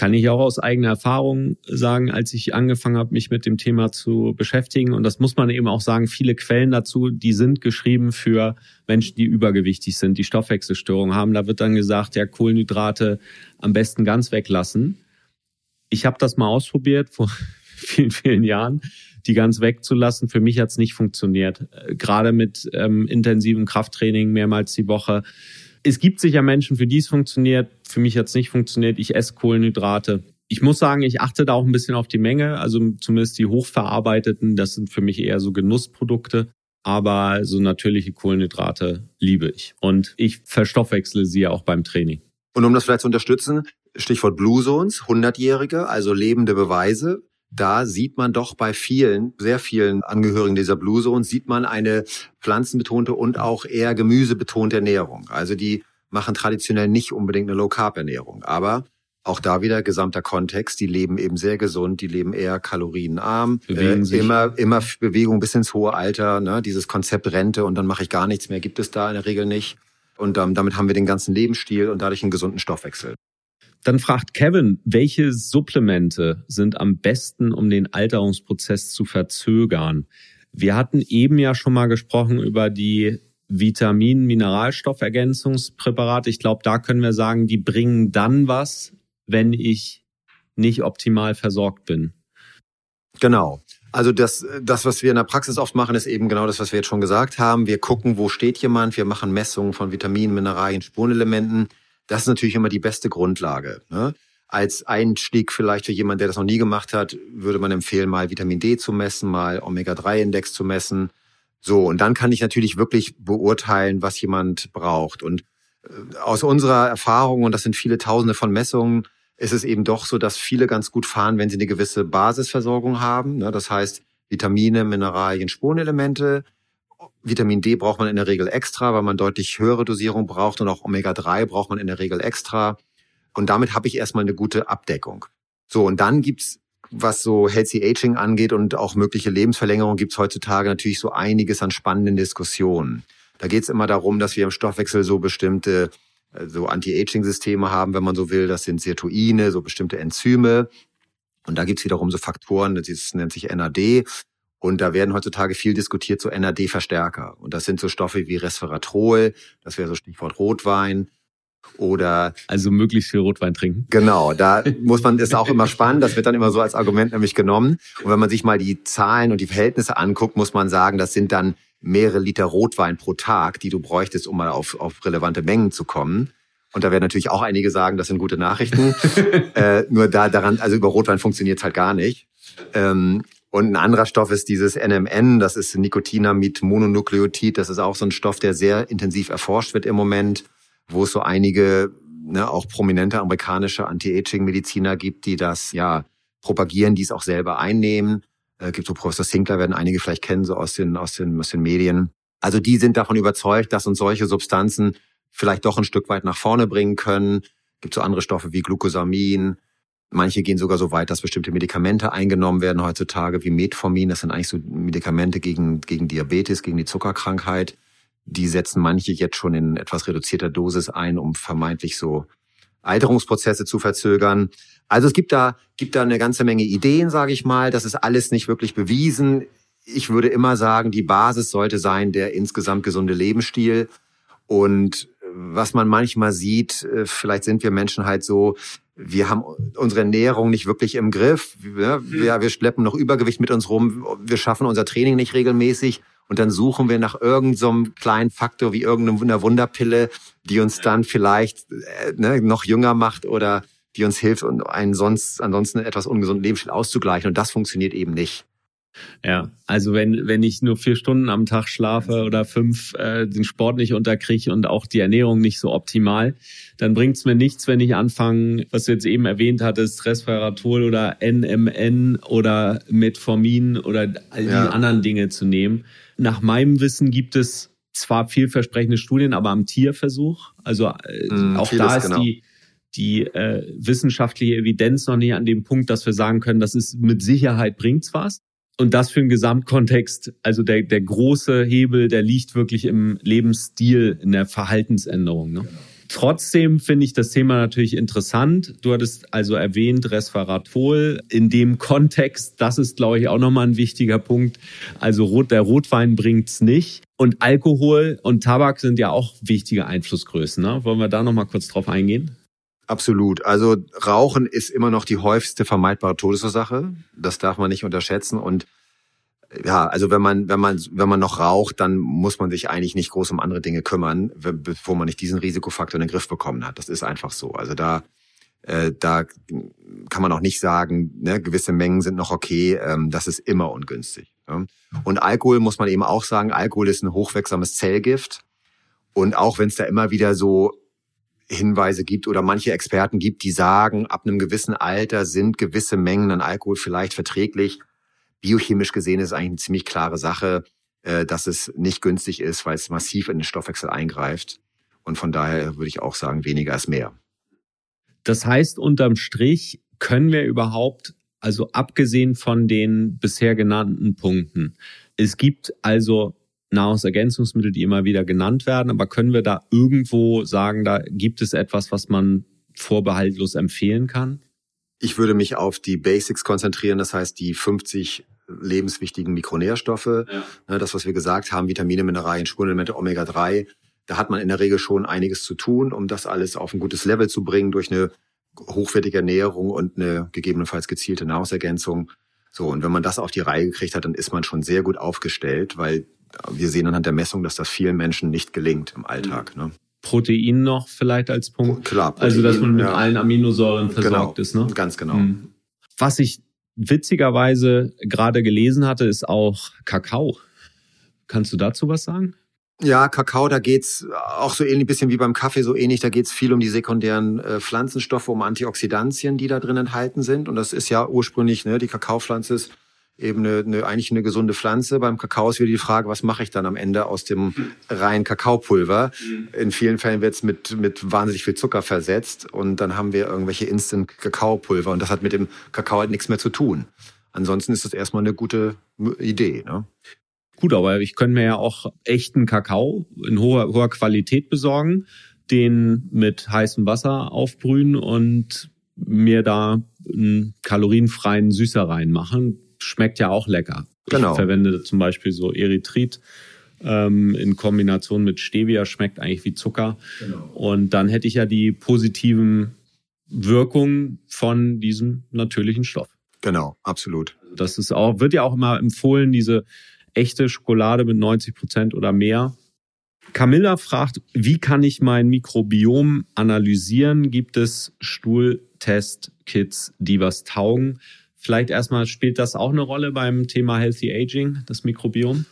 Kann ich auch aus eigener Erfahrung sagen, als ich angefangen habe, mich mit dem Thema zu beschäftigen. Und das muss man eben auch sagen, viele Quellen dazu, die sind geschrieben für Menschen, die übergewichtig sind, die Stoffwechselstörungen haben. Da wird dann gesagt, ja, Kohlenhydrate am besten ganz weglassen. Ich habe das mal ausprobiert vor [LAUGHS] vielen, vielen Jahren, die ganz wegzulassen. Für mich hat es nicht funktioniert. Gerade mit ähm, intensivem Krafttraining mehrmals die Woche es gibt sicher Menschen, für die es funktioniert. Für mich hat es nicht funktioniert. Ich esse Kohlenhydrate. Ich muss sagen, ich achte da auch ein bisschen auf die Menge. Also zumindest die hochverarbeiteten, das sind für mich eher so Genussprodukte. Aber so natürliche Kohlenhydrate liebe ich. Und ich verstoffwechsle sie ja auch beim Training. Und um das vielleicht zu unterstützen, Stichwort Blue Zones, 100-Jährige, also lebende Beweise da sieht man doch bei vielen, sehr vielen Angehörigen dieser Blue Zone, sieht man eine pflanzenbetonte und auch eher gemüsebetonte Ernährung. Also die machen traditionell nicht unbedingt eine Low-Carb-Ernährung. Aber auch da wieder gesamter Kontext. Die leben eben sehr gesund, die leben eher kalorienarm, Bewegen äh, sich. immer immer Bewegung bis ins hohe Alter. Ne? Dieses Konzept Rente und dann mache ich gar nichts mehr, gibt es da in der Regel nicht. Und ähm, damit haben wir den ganzen Lebensstil und dadurch einen gesunden Stoffwechsel. Dann fragt Kevin, welche Supplemente sind am besten, um den Alterungsprozess zu verzögern? Wir hatten eben ja schon mal gesprochen über die Vitamin-Mineralstoffergänzungspräparate. Ich glaube, da können wir sagen, die bringen dann was, wenn ich nicht optimal versorgt bin. Genau. Also das, das, was wir in der Praxis oft machen, ist eben genau das, was wir jetzt schon gesagt haben. Wir gucken, wo steht jemand. Wir machen Messungen von Vitaminen, Mineralien, Spurenelementen. Das ist natürlich immer die beste Grundlage. Ne? Als Einstieg vielleicht für jemanden, der das noch nie gemacht hat, würde man empfehlen, mal Vitamin D zu messen, mal Omega-3-Index zu messen. So, und dann kann ich natürlich wirklich beurteilen, was jemand braucht. Und äh, aus unserer Erfahrung, und das sind viele Tausende von Messungen, ist es eben doch so, dass viele ganz gut fahren, wenn sie eine gewisse Basisversorgung haben. Ne? Das heißt, Vitamine, Mineralien, Spurenelemente. Vitamin D braucht man in der Regel extra, weil man deutlich höhere Dosierung braucht und auch Omega-3 braucht man in der Regel extra. Und damit habe ich erstmal eine gute Abdeckung. So, und dann gibt's, was so Healthy Aging angeht und auch mögliche Lebensverlängerung, gibt's heutzutage natürlich so einiges an spannenden Diskussionen. Da geht's immer darum, dass wir im Stoffwechsel so bestimmte so Anti-Aging-Systeme haben, wenn man so will. Das sind Sirtuine, so bestimmte Enzyme. Und da gibt's wiederum so Faktoren, das nennt sich NAD. Und da werden heutzutage viel diskutiert, so NAD-Verstärker. Und das sind so Stoffe wie Resveratrol, das wäre so Stichwort Rotwein. Oder Also möglichst viel Rotwein trinken. Genau, da muss man, ist auch immer spannend, das wird dann immer so als Argument nämlich genommen. Und wenn man sich mal die Zahlen und die Verhältnisse anguckt, muss man sagen, das sind dann mehrere Liter Rotwein pro Tag, die du bräuchtest, um mal auf, auf relevante Mengen zu kommen. Und da werden natürlich auch einige sagen, das sind gute Nachrichten. [LAUGHS] äh, nur da daran, also über Rotwein funktioniert halt gar nicht. Ähm, und ein anderer Stoff ist dieses NMN, das ist Nicotinamid Mononukleotid. Das ist auch so ein Stoff, der sehr intensiv erforscht wird im Moment, wo es so einige, ne, auch prominente amerikanische Anti-Aging-Mediziner gibt, die das ja propagieren, die es auch selber einnehmen. Äh, gibt so Professor Sinkler, werden einige vielleicht kennen, so aus den, aus den, aus den Medien. Also die sind davon überzeugt, dass uns solche Substanzen vielleicht doch ein Stück weit nach vorne bringen können. Gibt so andere Stoffe wie Glucosamin. Manche gehen sogar so weit, dass bestimmte Medikamente eingenommen werden heutzutage, wie Metformin. Das sind eigentlich so Medikamente gegen, gegen Diabetes, gegen die Zuckerkrankheit. Die setzen manche jetzt schon in etwas reduzierter Dosis ein, um vermeintlich so Alterungsprozesse zu verzögern. Also es gibt da, gibt da eine ganze Menge Ideen, sage ich mal. Das ist alles nicht wirklich bewiesen. Ich würde immer sagen, die Basis sollte sein der insgesamt gesunde Lebensstil. Und was man manchmal sieht, äh, vielleicht sind wir Menschen halt so, wir haben unsere Ernährung nicht wirklich im Griff. Wir, wir, wir schleppen noch Übergewicht mit uns rum. Wir schaffen unser Training nicht regelmäßig. Und dann suchen wir nach irgendeinem so kleinen Faktor wie irgendeiner Wunderpille, die uns dann vielleicht äh, ne, noch jünger macht oder die uns hilft, und einen sonst ansonsten etwas ungesunden Lebensstil auszugleichen. Und das funktioniert eben nicht. Ja, also wenn, wenn ich nur vier Stunden am Tag schlafe oder fünf, äh, den Sport nicht unterkriege und auch die Ernährung nicht so optimal, dann bringt's mir nichts, wenn ich anfange, was du jetzt eben erwähnt hattest, Resveratrol oder NMN oder Metformin oder all die Ja. anderen Dinge zu nehmen. Nach meinem Wissen gibt es zwar vielversprechende Studien, aber am Tierversuch, also äh, Mm, auch da ist genau. die die äh, wissenschaftliche Evidenz noch nicht an dem Punkt, dass wir sagen können, das ist mit Sicherheit bringt's was. Und das für den Gesamtkontext, also der, der große Hebel, der liegt wirklich im Lebensstil, in der Verhaltensänderung. Ne? Trotzdem finde ich das Thema natürlich interessant. Du hattest also erwähnt Resveratrol. In dem Kontext, das ist, glaube ich, auch nochmal ein wichtiger Punkt. Also Rot, der Rotwein bringt's nicht. Und Alkohol und Tabak sind ja auch wichtige Einflussgrößen. Ne? Wollen wir da nochmal kurz drauf eingehen? Absolut. Also Rauchen ist immer noch die häufigste vermeidbare Todesursache. Das darf man nicht unterschätzen. Und ja, also wenn man, wenn man, wenn man noch raucht, dann muss man sich eigentlich nicht groß um andere Dinge kümmern, bevor man nicht diesen Risikofaktor in den Griff bekommen hat. Das ist einfach so. Also da, äh, da kann man auch nicht sagen, ne, gewisse Mengen sind noch okay. Ähm, das ist immer ungünstig. Ja. Und Alkohol muss man eben auch sagen, Alkohol ist ein hochwirksames Zellgift. Und auch wenn es da immer wieder so Hinweise gibt oder manche Experten gibt, die sagen, ab einem gewissen Alter sind gewisse Mengen an Alkohol vielleicht verträglich. Biochemisch gesehen ist eigentlich eine ziemlich klare Sache, äh, dass es nicht günstig ist, weil es massiv in den Stoffwechsel eingreift. Und von daher würde ich auch sagen, weniger ist mehr. Das heißt, unterm Strich können wir überhaupt, also abgesehen von den bisher genannten Punkten, es gibt also Nahrungsergänzungsmittel, die immer wieder genannt werden, aber können wir da irgendwo sagen, da gibt es etwas, was man vorbehaltlos empfehlen kann? Ich würde mich auf die Basics konzentrieren, das heißt die 50 lebenswichtigen Mikronährstoffe, ja. Ne, das, was wir gesagt haben, Vitamine, Mineralien, Spurenelemente, Omega-3. Da hat man in der Regel schon einiges zu tun, um das alles auf ein gutes Level zu bringen durch eine hochwertige Ernährung und eine gegebenenfalls gezielte Nahrungsergänzung. So, und wenn man das auf die Reihe gekriegt hat, dann ist man schon sehr gut aufgestellt, weil wir sehen anhand der Messung, dass das vielen Menschen nicht gelingt im Alltag. Ne? Protein noch vielleicht als Punkt. Klar. Protein, also, dass man mit ja. allen Aminosäuren versorgt genau, ist, ne? Ganz genau. Mhm. Was ich witzigerweise gerade gelesen hatte, ist auch Kakao. Kannst du dazu was sagen? Ja, Kakao, da geht's auch so ähnlich, bisschen wie beim Kaffee, so ähnlich. Da geht's viel um die sekundären äh, Pflanzenstoffe, um Antioxidantien, die da drin enthalten sind. Und das ist ja ursprünglich, ne, die Kakaopflanze ist eben eine, eine, eigentlich eine gesunde Pflanze. Beim Kakao ist wieder die Frage, was mache ich dann am Ende aus dem reinen Kakaopulver? In vielen Fällen wird's mit, mit wahnsinnig viel Zucker versetzt und dann haben wir irgendwelche Instant-Kakaopulver und das hat mit dem Kakao halt nichts mehr zu tun. Ansonsten ist das erstmal eine gute Idee. Ne? Gut, aber ich könnte mir ja auch echten Kakao in hoher, hoher Qualität besorgen, den mit heißem Wasser aufbrühen und mir da einen kalorienfreien Süßer reinmachen schmeckt ja auch lecker. Genau. Ich verwende zum Beispiel so Erythrit ähm, in Kombination mit Stevia, schmeckt eigentlich wie Zucker. Genau. Und dann hätte ich ja die positiven Wirkungen von diesem natürlichen Stoff. Genau, absolut. Das ist auch, wird ja auch immer empfohlen, diese echte Schokolade mit 90 Prozent oder mehr. Camilla fragt, wie kann ich mein Mikrobiom analysieren? Gibt es Stuhltest-Kits, die was taugen? Vielleicht erstmal spielt das auch eine Rolle beim Thema Healthy Aging, das Mikrobiom?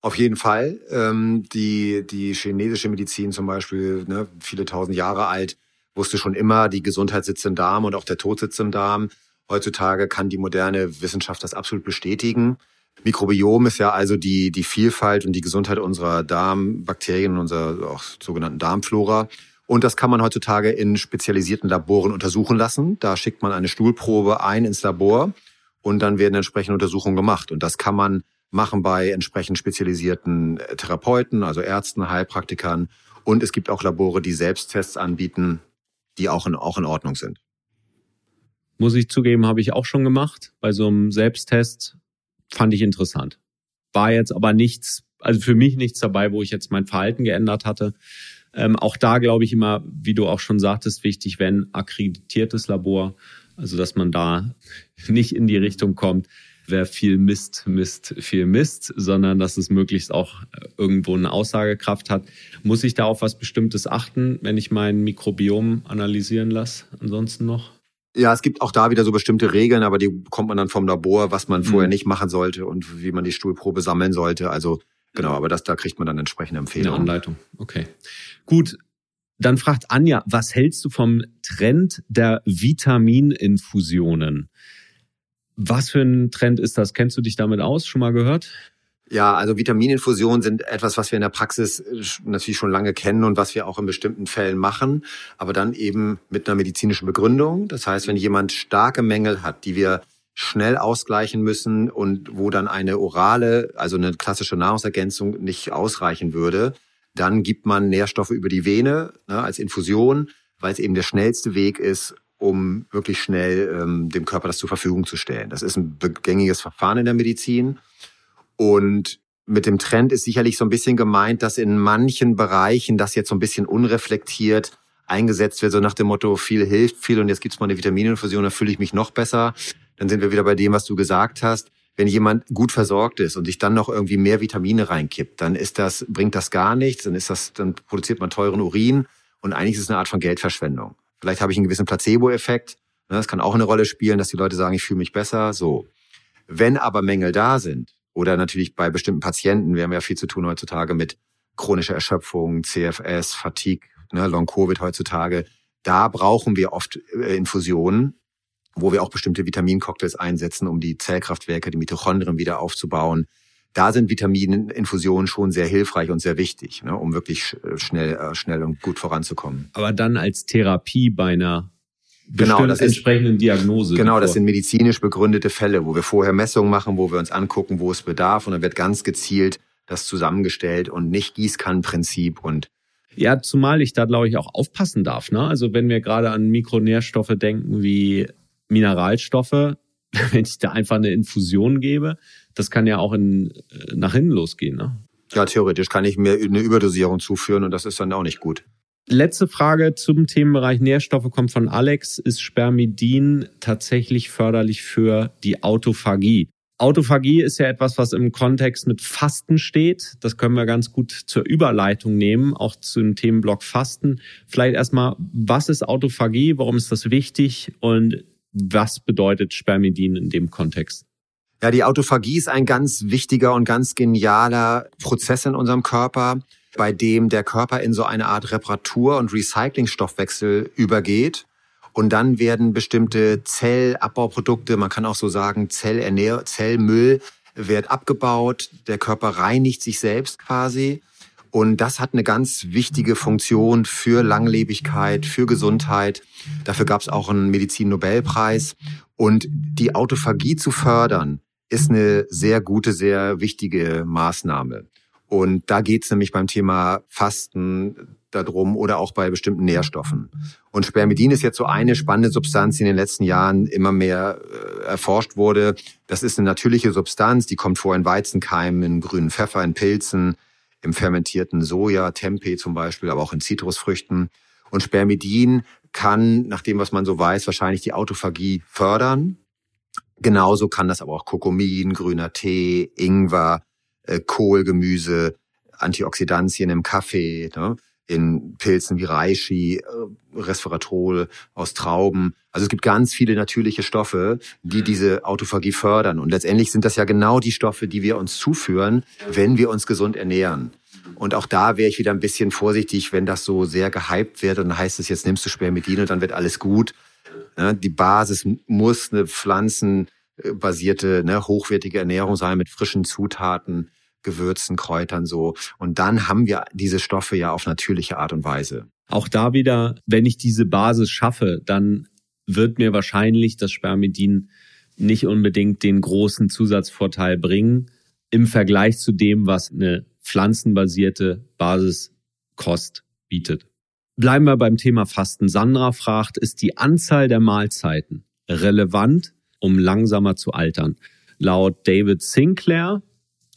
Auf jeden Fall. Ähm, die, die chinesische Medizin zum Beispiel, ne, viele tausend Jahre alt, wusste schon immer, die Gesundheit sitzt im Darm und auch der Tod sitzt im Darm. Heutzutage kann die moderne Wissenschaft das absolut bestätigen. Mikrobiom ist ja also die, die Vielfalt und die Gesundheit unserer Darmbakterien, unserer auch sogenannten Darmflora. Und das kann man heutzutage in spezialisierten Laboren untersuchen lassen. Da schickt man eine Stuhlprobe ein ins Labor und dann werden entsprechende Untersuchungen gemacht. Und das kann man machen bei entsprechend spezialisierten äh, Therapeuten, also Ärzten, Heilpraktikern. Und es gibt auch Labore, die Selbsttests anbieten, die auch in, auch in Ordnung sind. Muss ich zugeben, habe ich auch schon gemacht. Bei so einem Selbsttest fand ich interessant. War jetzt aber nichts, also für mich nichts dabei, wo ich jetzt mein Verhalten geändert hatte. Ähm, auch da glaube ich immer, wie du auch schon sagtest, wichtig, wenn akkreditiertes Labor, also dass man da nicht in die Richtung kommt, wer viel misst, misst viel Mist, sondern dass es möglichst auch äh, irgendwo eine Aussagekraft hat. Muss ich da auf was Bestimmtes achten, wenn ich mein Mikrobiom analysieren lasse? Ansonsten noch? Ja, es gibt auch da wieder so bestimmte Regeln, aber die bekommt man dann vom Labor, was man vorher mhm. nicht machen sollte und wie man die Stuhlprobe sammeln sollte. Also genau, aber das, da kriegt man dann entsprechende Empfehlungen. Eine Anleitung, okay. Gut, dann fragt Anja, was hältst du vom Trend der Vitamininfusionen? Was für ein Trend ist das? Kennst du dich damit aus? Schon mal gehört? Ja, also Vitamininfusionen sind etwas, was wir in der Praxis äh, natürlich schon lange kennen und was wir auch in bestimmten Fällen machen, aber dann eben mit einer medizinischen Begründung. Das heißt, wenn jemand starke Mängel hat, die wir schnell ausgleichen müssen und wo dann eine orale, also eine klassische Nahrungsergänzung nicht ausreichen würde, dann gibt man Nährstoffe über die Vene ne, als Infusion, weil es eben der schnellste Weg ist, um wirklich schnell ähm, dem Körper das zur Verfügung zu stellen. Das ist ein gängiges Verfahren in der Medizin. Und mit dem Trend ist sicherlich so ein bisschen gemeint, dass in manchen Bereichen das jetzt so ein bisschen unreflektiert eingesetzt wird, so nach dem Motto, viel hilft viel und jetzt gibt's mal eine Vitamininfusion, da fühle ich mich noch besser. Dann sind wir wieder bei dem, was du gesagt hast wenn jemand gut versorgt ist und sich dann noch irgendwie mehr Vitamine reinkippt, dann ist das, bringt das gar nichts, dann ist das, dann produziert man teuren Urin und eigentlich ist es eine Art von Geldverschwendung. Vielleicht habe ich einen gewissen Placebo-Effekt. Ne, das kann auch eine Rolle spielen, dass die Leute sagen, ich fühle mich besser. So. Wenn aber Mängel da sind, oder natürlich bei bestimmten Patienten, wir haben ja viel zu tun heutzutage mit chronischer Erschöpfung, CFS, Fatigue, ne, Long-Covid heutzutage, da brauchen wir oft äh, Infusionen, wo wir auch bestimmte Vitamincocktails einsetzen, um die Zellkraftwerke, die Mitochondrien wieder aufzubauen. da sind Vitamininfusionen schon sehr hilfreich und sehr wichtig, ne, um wirklich schnell, äh, schnell und gut voranzukommen. Aber dann als Therapie bei einer genau, das entsprechenden ist, Diagnose. Genau, das sind medizinisch begründete Fälle, wo wir vorher Messungen machen, wo wir uns angucken, wo es bedarf und dann wird ganz gezielt das zusammengestellt und nicht Gießkannenprinzip und ja, zumal ich da, glaube ich, auch aufpassen darf. Ne? Also wenn wir gerade an Mikronährstoffe denken wie Mineralstoffe, [LAUGHS] wenn ich da einfach eine Infusion gebe, das kann ja auch in, äh, nach hinten losgehen. Ne? Ja, theoretisch kann ich mir eine Überdosierung zuführen und das ist dann auch nicht gut. Letzte Frage zum Themenbereich Nährstoffe kommt von Alex. Ist Spermidin tatsächlich förderlich für die Autophagie? Autophagie ist ja etwas, was im Kontext mit Fasten steht. Das können wir ganz gut zur Überleitung nehmen, auch zum Themenblock Fasten. Vielleicht erstmal, was ist Autophagie? Warum ist das wichtig? Und was bedeutet Spermidin in dem Kontext? Ja, die Autophagie ist ein ganz wichtiger und ganz genialer Prozess in unserem Körper, bei dem der Körper in so eine Art Reparatur- und Recyclingstoffwechsel übergeht. Und dann werden bestimmte Zellabbauprodukte, man kann auch so sagen Zellernähr Zellmüll, wird abgebaut. Der Körper reinigt sich selbst quasi. Und das hat eine ganz wichtige Funktion für Langlebigkeit, für Gesundheit. Dafür gab es auch einen Medizin-Nobelpreis. Und die Autophagie zu fördern, ist eine sehr gute, sehr wichtige Maßnahme. Und da geht es nämlich beim Thema Fasten darum oder auch bei bestimmten Nährstoffen. Und Spermidin ist jetzt so eine spannende Substanz, die in den letzten Jahren immer mehr äh, erforscht wurde. Das ist eine natürliche Substanz, die kommt vor in Weizenkeimen, in grünen Pfeffer, in Pilzen, im fermentierten Soja, Tempeh zum Beispiel, aber auch in Zitrusfrüchten. Und Spermidin kann, nach dem, was man so weiß, wahrscheinlich die Autophagie fördern. Genauso kann das aber auch Kokomin, grüner Tee, Ingwer, äh, Kohlgemüse, Antioxidantien im Kaffee, ne? In Pilzen wie Reishi, äh, Resveratrol aus Trauben. Also es gibt ganz viele natürliche Stoffe, die diese Autophagie fördern. Und letztendlich sind das ja genau die Stoffe, die wir uns zuführen, wenn wir uns gesund ernähren. Und auch da wäre ich wieder ein bisschen vorsichtig, wenn das so sehr gehypt wird und dann heißt es, jetzt nimmst du Spermidin und dann wird alles gut. Die Basis muss eine pflanzenbasierte, ne, hochwertige Ernährung sein mit frischen Zutaten. Gewürzen, Kräutern so. Und dann haben wir diese Stoffe ja auf natürliche Art und Weise. Auch da wieder, wenn ich diese Basis schaffe, dann wird mir wahrscheinlich das Spermidin nicht unbedingt den großen Zusatzvorteil bringen im Vergleich zu dem, was eine pflanzenbasierte Basiskost bietet. Bleiben wir beim Thema Fasten. Sandra fragt, ist die Anzahl der Mahlzeiten relevant, um langsamer zu altern? Laut David Sinclair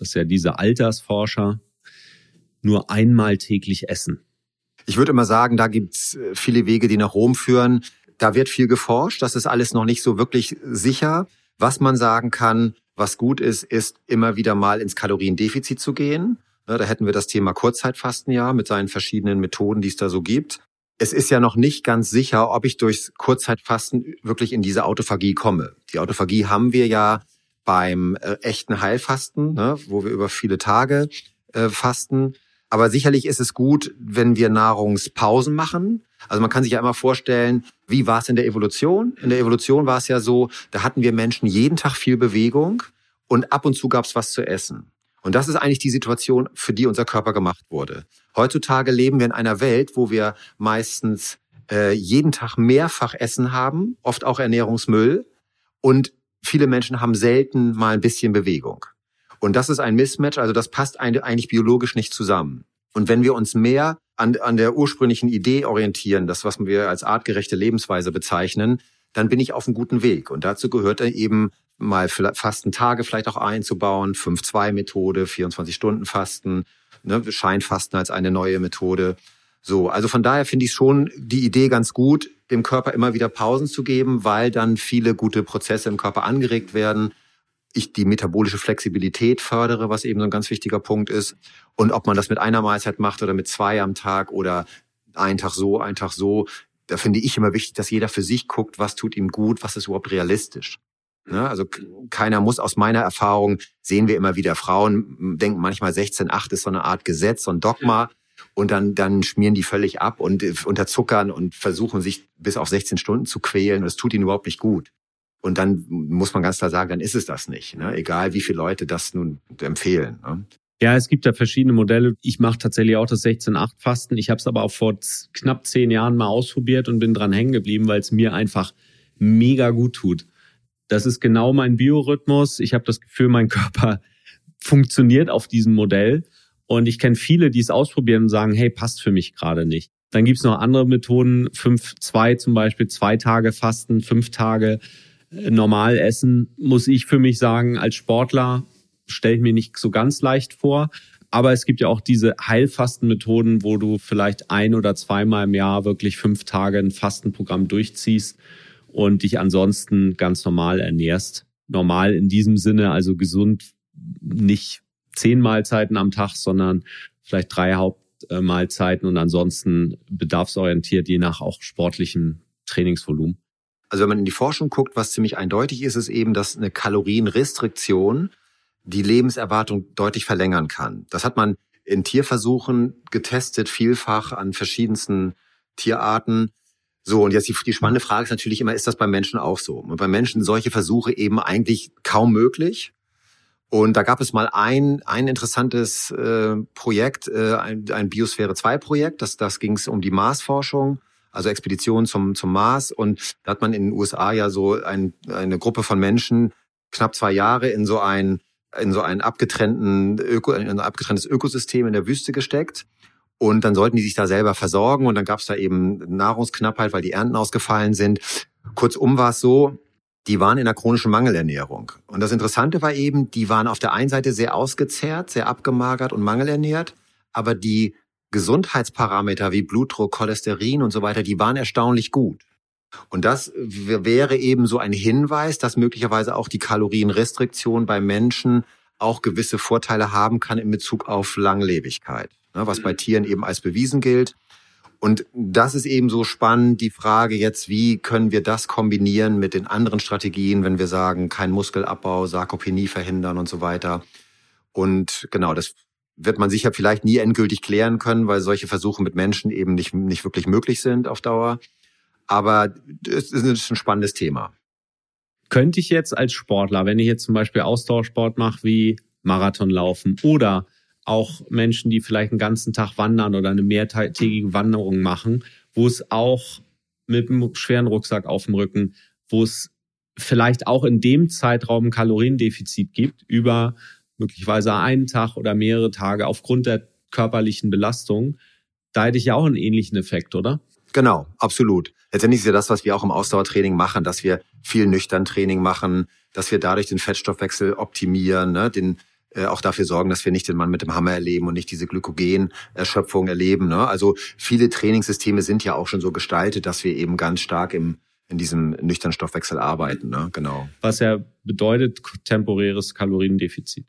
das ist ja dieser Altersforscher, nur einmal täglich essen? Ich würde immer sagen, da gibt's äh, viele Wege, die nach Rom führen. Da wird viel geforscht. Das ist alles noch nicht so wirklich sicher. Was man sagen kann, was gut ist, ist immer wieder mal ins Kaloriendefizit zu gehen. Da hätten wir das Thema Kurzzeitfasten ja mit seinen verschiedenen Methoden, die es da so gibt. Es ist ja noch nicht ganz sicher, ob ich durchs Kurzzeitfasten wirklich in diese Autophagie komme. Die Autophagie haben wir ja beim äh, echten Heilfasten, ne, wo wir über viele Tage äh, fasten. Aber sicherlich ist es gut, wenn wir Nahrungspausen machen. Also man kann sich ja immer vorstellen, wie war es in der Evolution? In der Evolution war es ja so, da hatten wir Menschen jeden Tag viel Bewegung und ab und zu gab es was zu essen. Und das ist eigentlich die Situation, für die unser Körper gemacht wurde. Heutzutage leben wir in einer Welt, wo wir meistens äh, jeden Tag mehrfach Essen haben, oft auch Ernährungsmüll. Und viele Menschen haben selten mal ein bisschen Bewegung. Und das ist ein Mismatch, also das passt eigentlich biologisch nicht zusammen. Und wenn wir uns mehr an, an der ursprünglichen Idee orientieren, das, was wir als artgerechte Lebensweise bezeichnen, dann bin ich auf einem guten Weg. Und dazu gehört eben mal Fasten Tage vielleicht auch einzubauen, 5-2-Methode, 24-Stunden-Fasten, ne, Scheinfasten als eine neue Methode. So, also von daher finde ich schon die Idee ganz gut, dem Körper immer wieder Pausen zu geben, weil dann viele gute Prozesse im Körper angeregt werden. Ich die metabolische Flexibilität fördere, was eben so ein ganz wichtiger Punkt ist. Und ob man das mit einer Mahlzeit macht oder mit zwei am Tag oder einen Tag so, einen Tag so, da finde ich immer wichtig, dass jeder für sich guckt, was tut ihm gut, was ist überhaupt realistisch. Ne? Also keiner muss aus meiner Erfahrung, sehen wir immer wieder, Frauen denken manchmal 16,8 ist so eine Art Gesetz, so ein Dogma und dann, dann schmieren die völlig ab und äh, unterzuckern und versuchen sich bis auf 16 Stunden zu quälen. Das tut ihnen überhaupt nicht gut. Und dann muss man ganz klar sagen, dann ist es das nicht. Ne? Egal wie viele Leute das nun empfehlen. Ne? Ja, es gibt da verschiedene Modelle. Ich mache tatsächlich auch das 16-8-Fasten. Ich habe es aber auch vor knapp zehn Jahren mal ausprobiert und bin dran hängen geblieben, weil es mir einfach mega gut tut. Das ist genau mein Biorhythmus. Ich habe das Gefühl, mein Körper [LAUGHS] funktioniert auf diesem Modell. Und ich kenne viele, die es ausprobieren und sagen, hey, passt für mich gerade nicht. Dann gibt's noch andere Methoden, fünf, zwei zum Beispiel, zwei Tage Fasten, fünf Tage äh, normal essen, muss ich für mich sagen, als Sportler stelle ich mir nicht so ganz leicht vor. Aber es gibt ja auch diese Heilfastenmethoden, wo du vielleicht ein oder zweimal im Jahr wirklich fünf Tage ein Fastenprogramm durchziehst und dich ansonsten ganz normal ernährst. Normal in diesem Sinne, also gesund, nicht zehn Mahlzeiten am Tag, sondern vielleicht drei Hauptmahlzeiten und ansonsten bedarfsorientiert, je nach auch sportlichem Trainingsvolumen. Also wenn man in die Forschung guckt, was ziemlich eindeutig ist, ist eben, dass eine Kalorienrestriktion die Lebenserwartung deutlich verlängern kann. Das hat man in Tierversuchen getestet, vielfach an verschiedensten Tierarten. So, und jetzt die, die spannende Frage ist natürlich immer, ist das beim Menschen auch so? Und beim Menschen solche Versuche eben eigentlich kaum möglich. Und da gab es mal ein, ein interessantes äh, Projekt, äh, ein, ein Biosphäre 2 Projekt, das, das ging es um die Marsforschung, also Expedition zum, zum Mars. Und da hat man in den USA ja so ein, eine Gruppe von Menschen knapp zwei Jahre in so ein, in so ein abgetrennten Öko, in ein abgetrenntes Ökosystem in der Wüste gesteckt. Und dann sollten die sich da selber versorgen und dann gab es da eben Nahrungsknappheit, weil die Ernten ausgefallen sind. Kurzum war es so, die waren in einer chronischen Mangelernährung. Und das Interessante war eben, die waren auf der einen Seite sehr ausgezehrt, sehr abgemagert und mangelernährt, aber die Gesundheitsparameter wie Blutdruck, Cholesterin und so weiter, die waren erstaunlich gut. Und das wäre eben so ein Hinweis, dass möglicherweise auch die Kalorienrestriktion bei Menschen auch gewisse Vorteile haben kann in Bezug auf Langlebigkeit, ne, was bei Tieren eben als bewiesen gilt. Und das ist eben so spannend, die Frage jetzt, wie können wir das kombinieren mit den anderen Strategien, wenn wir sagen, kein Muskelabbau, Sarkopenie verhindern und so weiter. Und genau, das wird man sicher vielleicht nie endgültig klären können, weil solche Versuche mit Menschen eben nicht, nicht wirklich möglich sind auf Dauer. Aber es ist ein spannendes Thema. Könnte ich jetzt als Sportler, wenn ich jetzt zum Beispiel Ausdauersport mache wie Marathon laufen oder auch Menschen, die vielleicht einen ganzen Tag wandern oder eine mehrtägige Wanderung machen, wo es auch mit einem schweren Rucksack auf dem Rücken, wo es vielleicht auch in dem Zeitraum ein Kaloriendefizit gibt, über möglicherweise einen Tag oder mehrere Tage aufgrund der körperlichen Belastung. Da hätte ich ja auch einen ähnlichen Effekt, oder? Genau, absolut. Letztendlich ist ja das, was wir auch im Ausdauertraining machen, dass wir viel nüchtern Training machen, dass wir dadurch den Fettstoffwechsel optimieren, ne, den auch dafür sorgen, dass wir nicht den Mann mit dem Hammer erleben und nicht diese Glykogenerschöpfung erleben. Ne? Also viele Trainingssysteme sind ja auch schon so gestaltet, dass wir eben ganz stark im in diesem nüchternen Stoffwechsel arbeiten. Ne? Genau. Was ja bedeutet temporäres Kaloriendefizit.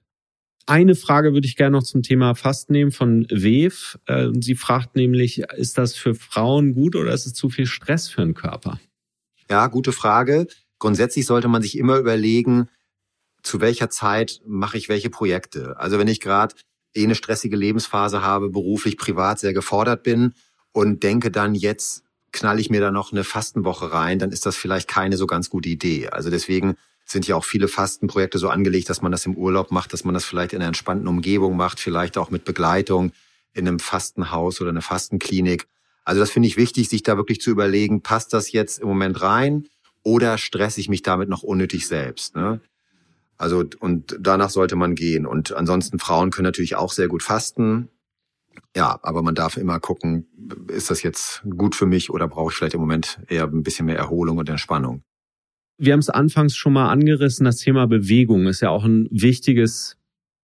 Eine Frage würde ich gerne noch zum Thema Fasten nehmen von Wev. Äh, sie fragt nämlich, ist das für Frauen gut oder ist es zu viel Stress für den Körper? Ja, gute Frage. Grundsätzlich sollte man sich immer überlegen, zu welcher Zeit mache ich welche Projekte. Also wenn ich gerade eh eine stressige Lebensphase habe, beruflich, privat sehr gefordert bin und denke dann jetzt knall ich mir da noch eine Fastenwoche rein, dann ist das vielleicht keine so ganz gute Idee. Also deswegen sind ja auch viele Fastenprojekte so angelegt, dass man das im Urlaub macht, dass man das vielleicht in einer entspannten Umgebung macht, vielleicht auch mit Begleitung in einem Fastenhaus oder einer Fastenklinik. Also das finde ich wichtig, sich da wirklich zu überlegen, passt das jetzt im Moment rein oder stresse ich mich damit noch unnötig selbst? Ne? Also, und danach sollte man gehen. Und ansonsten Frauen können natürlich auch sehr gut fasten. Ja, aber man darf immer gucken, ist das jetzt gut für mich oder brauche ich vielleicht im Moment eher ein bisschen mehr Erholung und Entspannung? Wir haben es anfangs schon mal angerissen, das Thema Bewegung ist ja auch ein wichtiges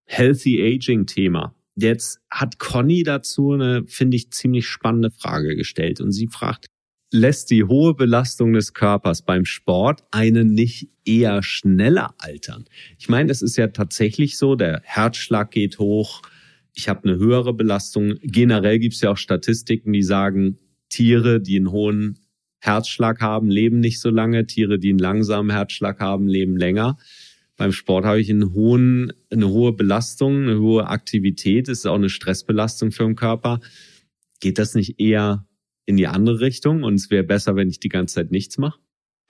Healthy Aging Thema. Jetzt hat Conny dazu eine, finde ich, ziemlich spannende Frage gestellt und sie fragt, lässt die hohe Belastung des Körpers beim Sport einen nicht eher schneller altern? Ich meine, es ist ja tatsächlich so, der Herzschlag geht hoch, ich habe eine höhere Belastung. Generell gibt es ja auch Statistiken, die sagen, Tiere, die einen hohen Herzschlag haben, leben nicht so lange, Tiere, die einen langsamen Herzschlag haben, leben länger. Beim Sport habe ich einen hohen, eine hohe Belastung, eine hohe Aktivität, das ist auch eine Stressbelastung für den Körper. Geht das nicht eher in die andere Richtung und es wäre besser, wenn ich die ganze Zeit nichts mache?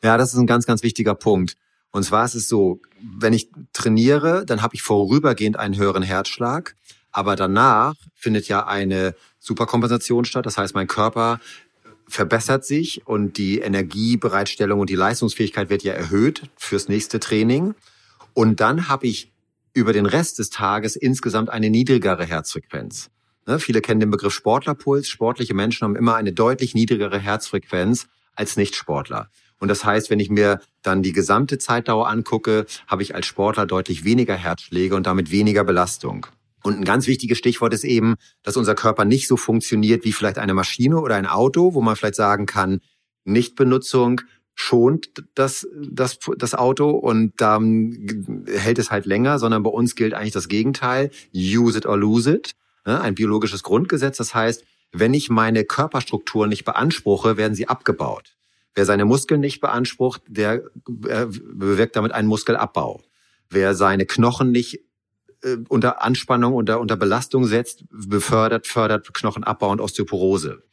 Ja, das ist ein ganz, ganz wichtiger Punkt. Und zwar ist es so, wenn ich trainiere, dann habe ich vorübergehend einen höheren Herzschlag, aber danach findet ja eine Superkompensation statt. Das heißt, mein Körper verbessert sich und die Energiebereitstellung und die Leistungsfähigkeit wird ja erhöht fürs nächste Training. Und dann habe ich über den Rest des Tages insgesamt eine niedrigere Herzfrequenz. Ne, viele kennen den Begriff Sportlerpuls. Sportliche Menschen haben immer eine deutlich niedrigere Herzfrequenz als Nichtsportler. Und das heißt, wenn ich mir dann die gesamte Zeitdauer angucke, habe ich als Sportler deutlich weniger Herzschläge und damit weniger Belastung. Und ein ganz wichtiges Stichwort ist eben, dass unser Körper nicht so funktioniert wie vielleicht eine Maschine oder ein Auto, wo man vielleicht sagen kann, Nichtbenutzung schont das, das, das Auto und dann hält es halt länger, sondern bei uns gilt eigentlich das Gegenteil. Use it or lose it. Ne? Ein biologisches Grundgesetz. Das heißt, wenn ich meine Körperstruktur nicht beanspruche, werden sie abgebaut. Wer seine Muskeln nicht beansprucht, der äh, bewirkt damit einen Muskelabbau. Wer seine Knochen nicht äh, unter Anspannung, unter, unter Belastung setzt, befördert, fördert Knochenabbau und Osteoporose.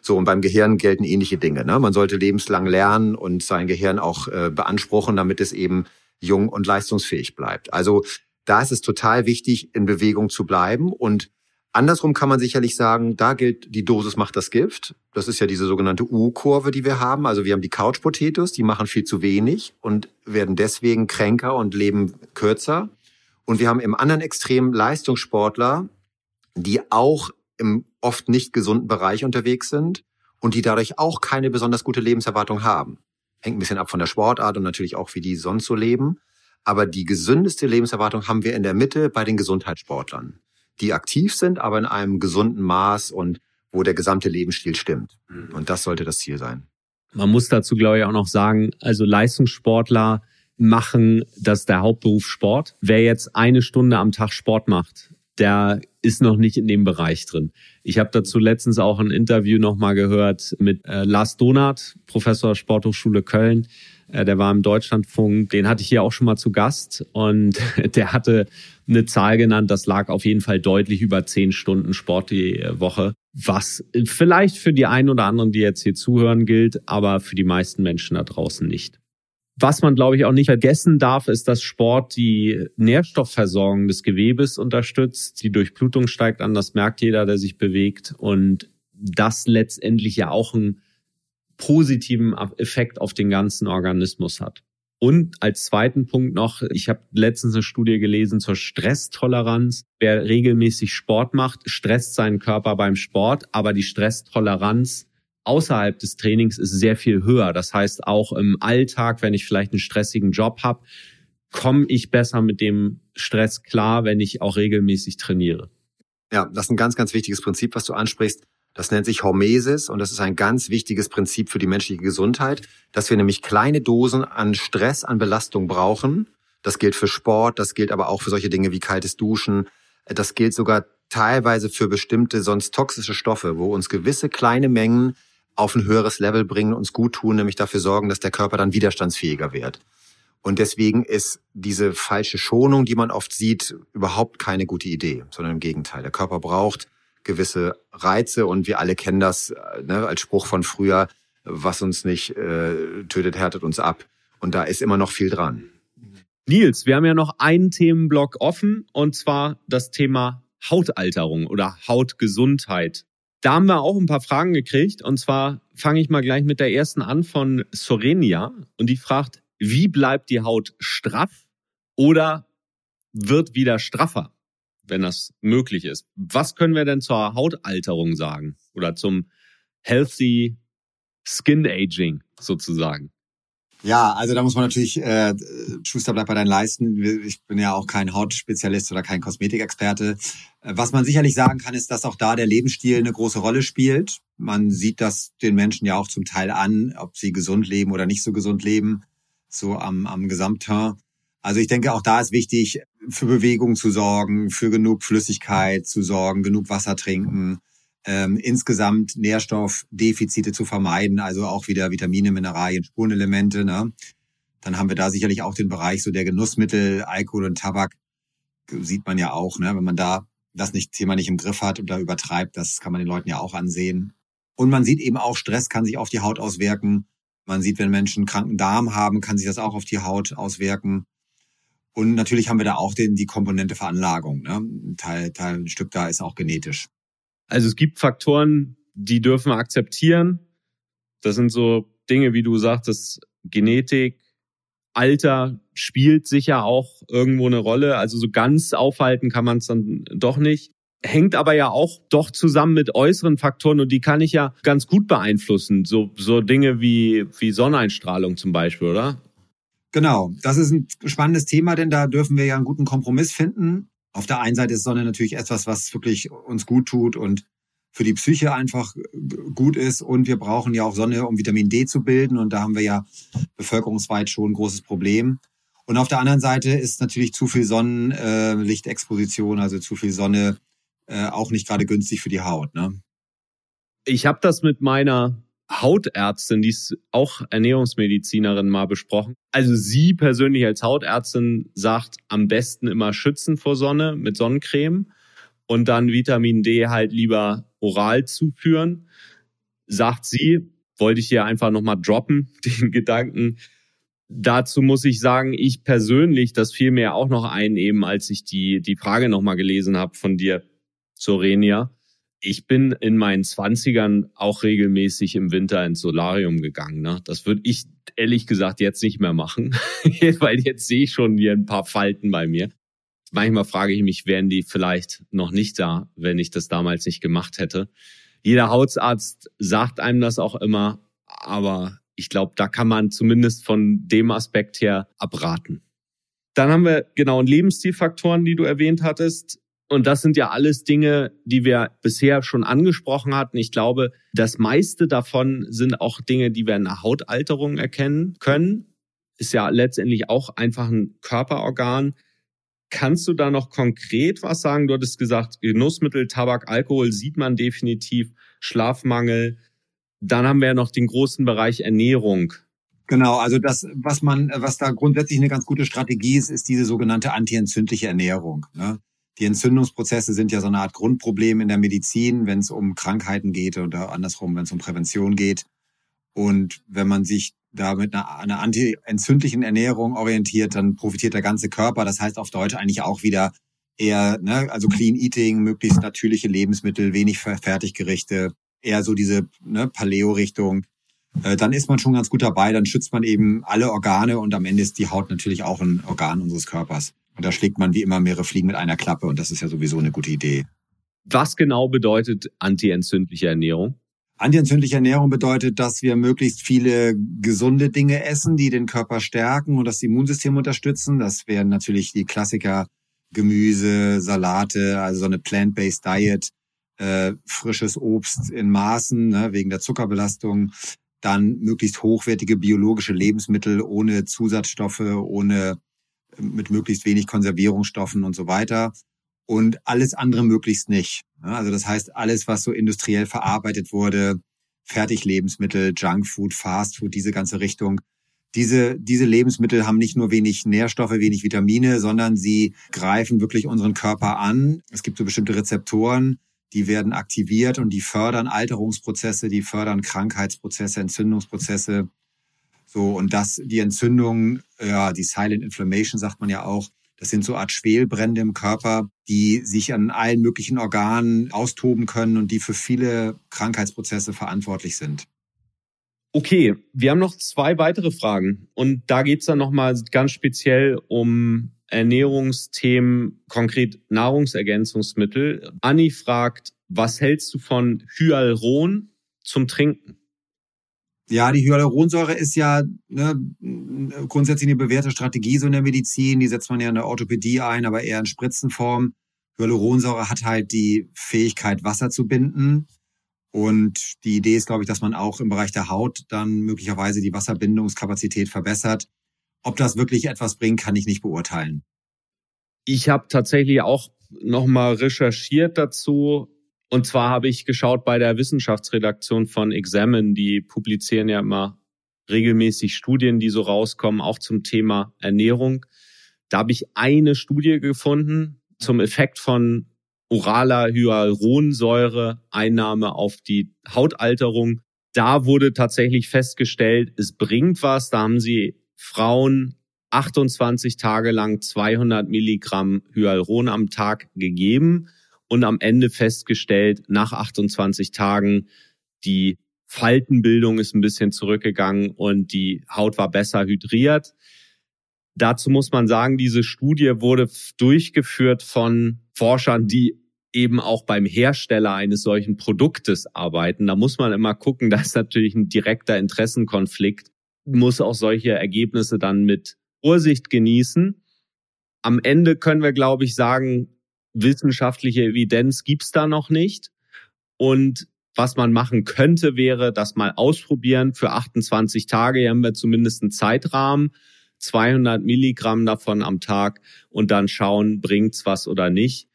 So, und beim Gehirn gelten ähnliche Dinge. Ne? Man sollte lebenslang lernen und sein Gehirn auch äh, beanspruchen, damit es eben jung und leistungsfähig bleibt. Also da ist es total wichtig, in Bewegung zu bleiben. Und andersrum kann man sicherlich sagen, da gilt, die Dosis macht das Gift. Das ist ja diese sogenannte U-Kurve, die wir haben. Also wir haben die Couch Potatoes, die machen viel zu wenig und werden deswegen kränker und leben kürzer. Und wir haben im anderen Extrem Leistungssportler, die auch im oft nicht gesunden Bereich unterwegs sind und die dadurch auch keine besonders gute Lebenserwartung haben. Hängt ein bisschen ab von der Sportart und natürlich auch, wie die sonst so leben. Aber die gesündeste Lebenserwartung haben wir in der Mitte bei den Gesundheitssportlern, die aktiv sind, aber in einem gesunden Maß und wo der gesamte Lebensstil stimmt. Und das sollte das Ziel sein. Man muss dazu, glaube ich, auch noch sagen, also Leistungssportler machen das der Hauptberuf Sport. Wer jetzt eine Stunde am Tag Sport macht, der ist noch nicht in dem Bereich drin. Ich habe dazu letztens auch ein Interview nochmal gehört mit äh, Lars Donath, Professor Sporthochschule Köln. Äh, der war im Deutschlandfunk. Den hatte ich hier auch schon mal zu Gast und [LAUGHS] der hatte eine Zahl genannt, das lag auf jeden Fall deutlich über zehn Stunden Sport die Woche. Was vielleicht für die einen oder anderen, die jetzt hier zuhören, gilt, aber für die meisten Menschen da draußen nicht. Was man, glaube ich, auch nicht vergessen darf, ist, dass Sport die Nährstoffversorgung des Gewebes unterstützt. Die Durchblutung steigt an, das merkt jeder, der sich bewegt. Und das letztendlich ja auch einen positiven Effekt auf den ganzen Organismus hat. Und als zweiten Punkt noch, ich habe letztens eine Studie gelesen zur Stresstoleranz. Wer regelmäßig Sport macht, stresst seinen Körper beim Sport, aber die Stresstoleranz außerhalb des Trainings ist sehr viel höher. Das heißt, auch im Alltag, wenn ich vielleicht einen stressigen Job habe, komme ich besser mit dem Stress klar, wenn ich auch regelmäßig trainiere. Ja, das ist ein ganz, ganz wichtiges Prinzip, was du ansprichst. Das nennt sich Hormesis und das ist ein ganz wichtiges Prinzip für die menschliche Gesundheit, dass wir nämlich kleine Dosen an Stress, an Belastung brauchen. Das gilt für Sport, das gilt aber auch für solche Dinge wie kaltes Duschen. Das gilt sogar teilweise für bestimmte sonst toxische Stoffe, wo uns gewisse kleine Mengen auf ein höheres Level bringen, uns gut tun, nämlich dafür sorgen, dass der Körper dann widerstandsfähiger wird. Und deswegen ist diese falsche Schonung, die man oft sieht, überhaupt keine gute Idee, sondern im Gegenteil. Der Körper braucht gewisse Reize und wir alle kennen das ne, als Spruch von früher, was uns nicht äh, tötet, härtet uns ab. Und da ist immer noch viel dran. Nils, wir haben ja noch einen Themenblock offen und zwar das Thema Hautalterung oder Hautgesundheit. Da haben wir auch ein paar Fragen gekriegt. Und zwar fange ich mal gleich mit der ersten an von Sorenia. Und die fragt, wie bleibt die Haut straff oder wird wieder straffer, wenn das möglich ist? Was können wir denn zur Hautalterung sagen oder zum Healthy Skin Aging sozusagen? Ja, also da muss man natürlich, äh, Schuster bleibt bei deinen Leisten. Ich bin ja auch kein Hautspezialist oder kein Kosmetikexperte. Was man sicherlich sagen kann, ist, dass auch da der Lebensstil eine große Rolle spielt. Man sieht das den Menschen ja auch zum Teil an, ob sie gesund leben oder nicht so gesund leben, so am, am Gesamtteint. Also ich denke, auch da ist wichtig, für Bewegung zu sorgen, für genug Flüssigkeit zu sorgen, genug Wasser trinken, ähm, insgesamt Nährstoffdefizite zu vermeiden, also auch wieder Vitamine, Mineralien, Spurenelemente. Ne? Dann haben wir da sicherlich auch den Bereich so der Genussmittel, Alkohol und Tabak. Sieht man ja auch, ne? wenn man da das nicht, Thema nicht im Griff hat und da übertreibt, das kann man den Leuten ja auch ansehen. Und man sieht eben auch, Stress kann sich auf die Haut auswirken. Man sieht, wenn Menschen kranken Darm haben, kann sich das auch auf die Haut auswirken. Und natürlich haben wir da auch den, die Komponente Veranlagung. Ne? Ein, Teil, Teil, ein Stück da ist auch genetisch. Also es gibt Faktoren, die dürfen wir akzeptieren. Das sind so Dinge, wie du sagtest, Genetik, Alter spielt sicher auch irgendwo eine Rolle. Also so ganz aufhalten kann man es dann doch nicht. Hängt aber ja auch doch zusammen mit äußeren Faktoren und die kann ich ja ganz gut beeinflussen. So, so Dinge wie, wie Sonneneinstrahlung zum Beispiel, oder? Genau, das ist ein spannendes Thema, denn da dürfen wir ja einen guten Kompromiss finden. Auf der einen Seite ist Sonne natürlich etwas, was wirklich uns gut tut und für die Psyche einfach gut ist. Und wir brauchen ja auch Sonne, um Vitamin D zu bilden. Und da haben wir ja bevölkerungsweit schon ein großes Problem. Und auf der anderen Seite ist natürlich zu viel Sonnenlichtexposition, also zu viel Sonne, äh, auch nicht gerade günstig für die Haut. Ne? Ich habe das mit meiner Hautärztin, die ist auch Ernährungsmedizinerin, mal besprochen. Also sie persönlich als Hautärztin sagt, am besten immer schützen vor Sonne mit Sonnencreme und dann Vitamin D halt lieber oral zuführen. Sagt sie, wollte ich hier einfach nochmal droppen, [LAUGHS] den Gedanken. Dazu muss ich sagen, ich persönlich, das fiel mir auch noch ein, eben als ich die, die Frage nochmal gelesen habe von dir, Sorenia ich bin in meinen Zwanzigern auch regelmäßig im Winter ins Solarium gegangen. Ne? Das würde ich ehrlich gesagt jetzt nicht mehr machen, [LAUGHS] weil jetzt sehe ich schon hier ein paar Falten bei mir. Manchmal frage ich mich, wären die vielleicht noch nicht da, wenn ich das damals nicht gemacht hätte. Jeder Hautarzt sagt einem das auch immer, aber ich glaube, da kann man zumindest von dem Aspekt her abraten. Dann haben wir genau Lebensstilfaktoren, die du erwähnt hattest. Und das sind ja alles Dinge, die wir bisher schon angesprochen hatten. Ich glaube, das meiste davon sind auch Dinge, die wir in der Hautalterung erkennen können. Ist ja letztendlich auch einfach ein Körperorgan. Kannst du da noch konkret was sagen? Du hattest gesagt, Genussmittel, Tabak, Alkohol sieht man definitiv, Schlafmangel. Dann haben wir ja noch den großen Bereich Ernährung. Genau, also das, was man, was da grundsätzlich eine ganz gute Strategie ist, ist diese sogenannte antientzündliche Ernährung. Ne? Die Entzündungsprozesse sind ja so eine Art Grundproblem in der Medizin, wenn es um Krankheiten geht oder andersrum, wenn es um Prävention geht. Und wenn man sich da mit einer, einer anti-entzündlichen Ernährung orientiert, dann profitiert der ganze Körper. Das heißt auf Deutsch eigentlich auch wieder eher, ne, also Clean Eating, möglichst natürliche Lebensmittel, wenig Fertiggerichte, eher so diese ne, Paleo-Richtung. Äh, dann ist man schon ganz gut dabei, dann schützt man eben alle Organe und am Ende ist die Haut natürlich auch ein Organ unseres Körpers. Und da schlägt man wie immer mehrere Fliegen mit einer Klappe und das ist ja sowieso eine gute Idee. Was genau bedeutet antientzündliche Ernährung? Antientzündliche Ernährung bedeutet, dass wir möglichst viele gesunde Dinge essen, die den Körper stärken und das Immunsystem unterstützen. Das wären natürlich die Klassiker Gemüse, Salate, also so eine plant-based Diet, äh, frisches Obst in Maßen ne, wegen der Zuckerbelastung, dann möglichst hochwertige biologische Lebensmittel ohne Zusatzstoffe, ohne mit möglichst wenig Konservierungsstoffen und so weiter. Und alles andere möglichst nicht. Also das heißt, alles, was so industriell verarbeitet wurde, Fertiglebensmittel, Junkfood, Fastfood, diese ganze Richtung, diese, diese Lebensmittel haben nicht nur wenig Nährstoffe, wenig Vitamine, sondern sie greifen wirklich unseren Körper an. Es gibt so bestimmte Rezeptoren, die werden aktiviert und die fördern Alterungsprozesse, die fördern Krankheitsprozesse, Entzündungsprozesse. So, und das, die Entzündung, ja, die Silent Inflammation sagt man ja auch, das sind so Art Schwelbrände im Körper, die sich an allen möglichen Organen austoben können und die für viele Krankheitsprozesse verantwortlich sind. Okay, wir haben noch zwei weitere Fragen und da geht's dann nochmal ganz speziell um Ernährungsthemen, konkret Nahrungsergänzungsmittel. Anni fragt, was hältst du von Hyaluron zum Trinken? Ja, die Hyaluronsäure ist ja ne, grundsätzlich eine bewährte Strategie so in der Medizin. Die setzt man ja in der Orthopädie ein, aber eher in Spritzenform. Hyaluronsäure hat halt die Fähigkeit, Wasser zu binden. Und die Idee ist, glaube ich, dass man auch im Bereich der Haut dann möglicherweise die Wasserbindungskapazität verbessert. Ob das wirklich etwas bringt, kann ich nicht beurteilen. Ich habe tatsächlich auch nochmal recherchiert dazu und zwar habe ich geschaut bei der Wissenschaftsredaktion von Examine, die publizieren ja immer regelmäßig Studien, die so rauskommen, auch zum Thema Ernährung. Da habe ich eine Studie gefunden zum Effekt von oraler Hyaluronsäure Einnahme auf die Hautalterung. da wurde tatsächlich festgestellt, es bringt was. Da haben sie Frauen 28 Tage lang 200 Milligramm Hyaluron am Tag gegeben und am Ende festgestellt, nach 28 Tagen, die Faltenbildung ist ein bisschen zurückgegangen und die Haut war besser hydriert. Dazu muss man sagen, diese Studie wurde durchgeführt von Forschern, die eben auch beim Hersteller eines solchen Produktes arbeiten. Da muss man immer gucken, [LAUGHS] da ist natürlich ein direkter Interessenkonflikt, muss auch solche Ergebnisse dann mit Vorsicht genießen. Am Ende können wir, glaube ich, sagen, wissenschaftliche Evidenz gibt's da noch nicht. Und was man machen könnte, wäre das mal ausprobieren. Für 28 Tage Hier haben wir zumindest einen Zeitrahmen, 200 Milligramm davon am Tag und dann schauen, bringt's was oder nicht.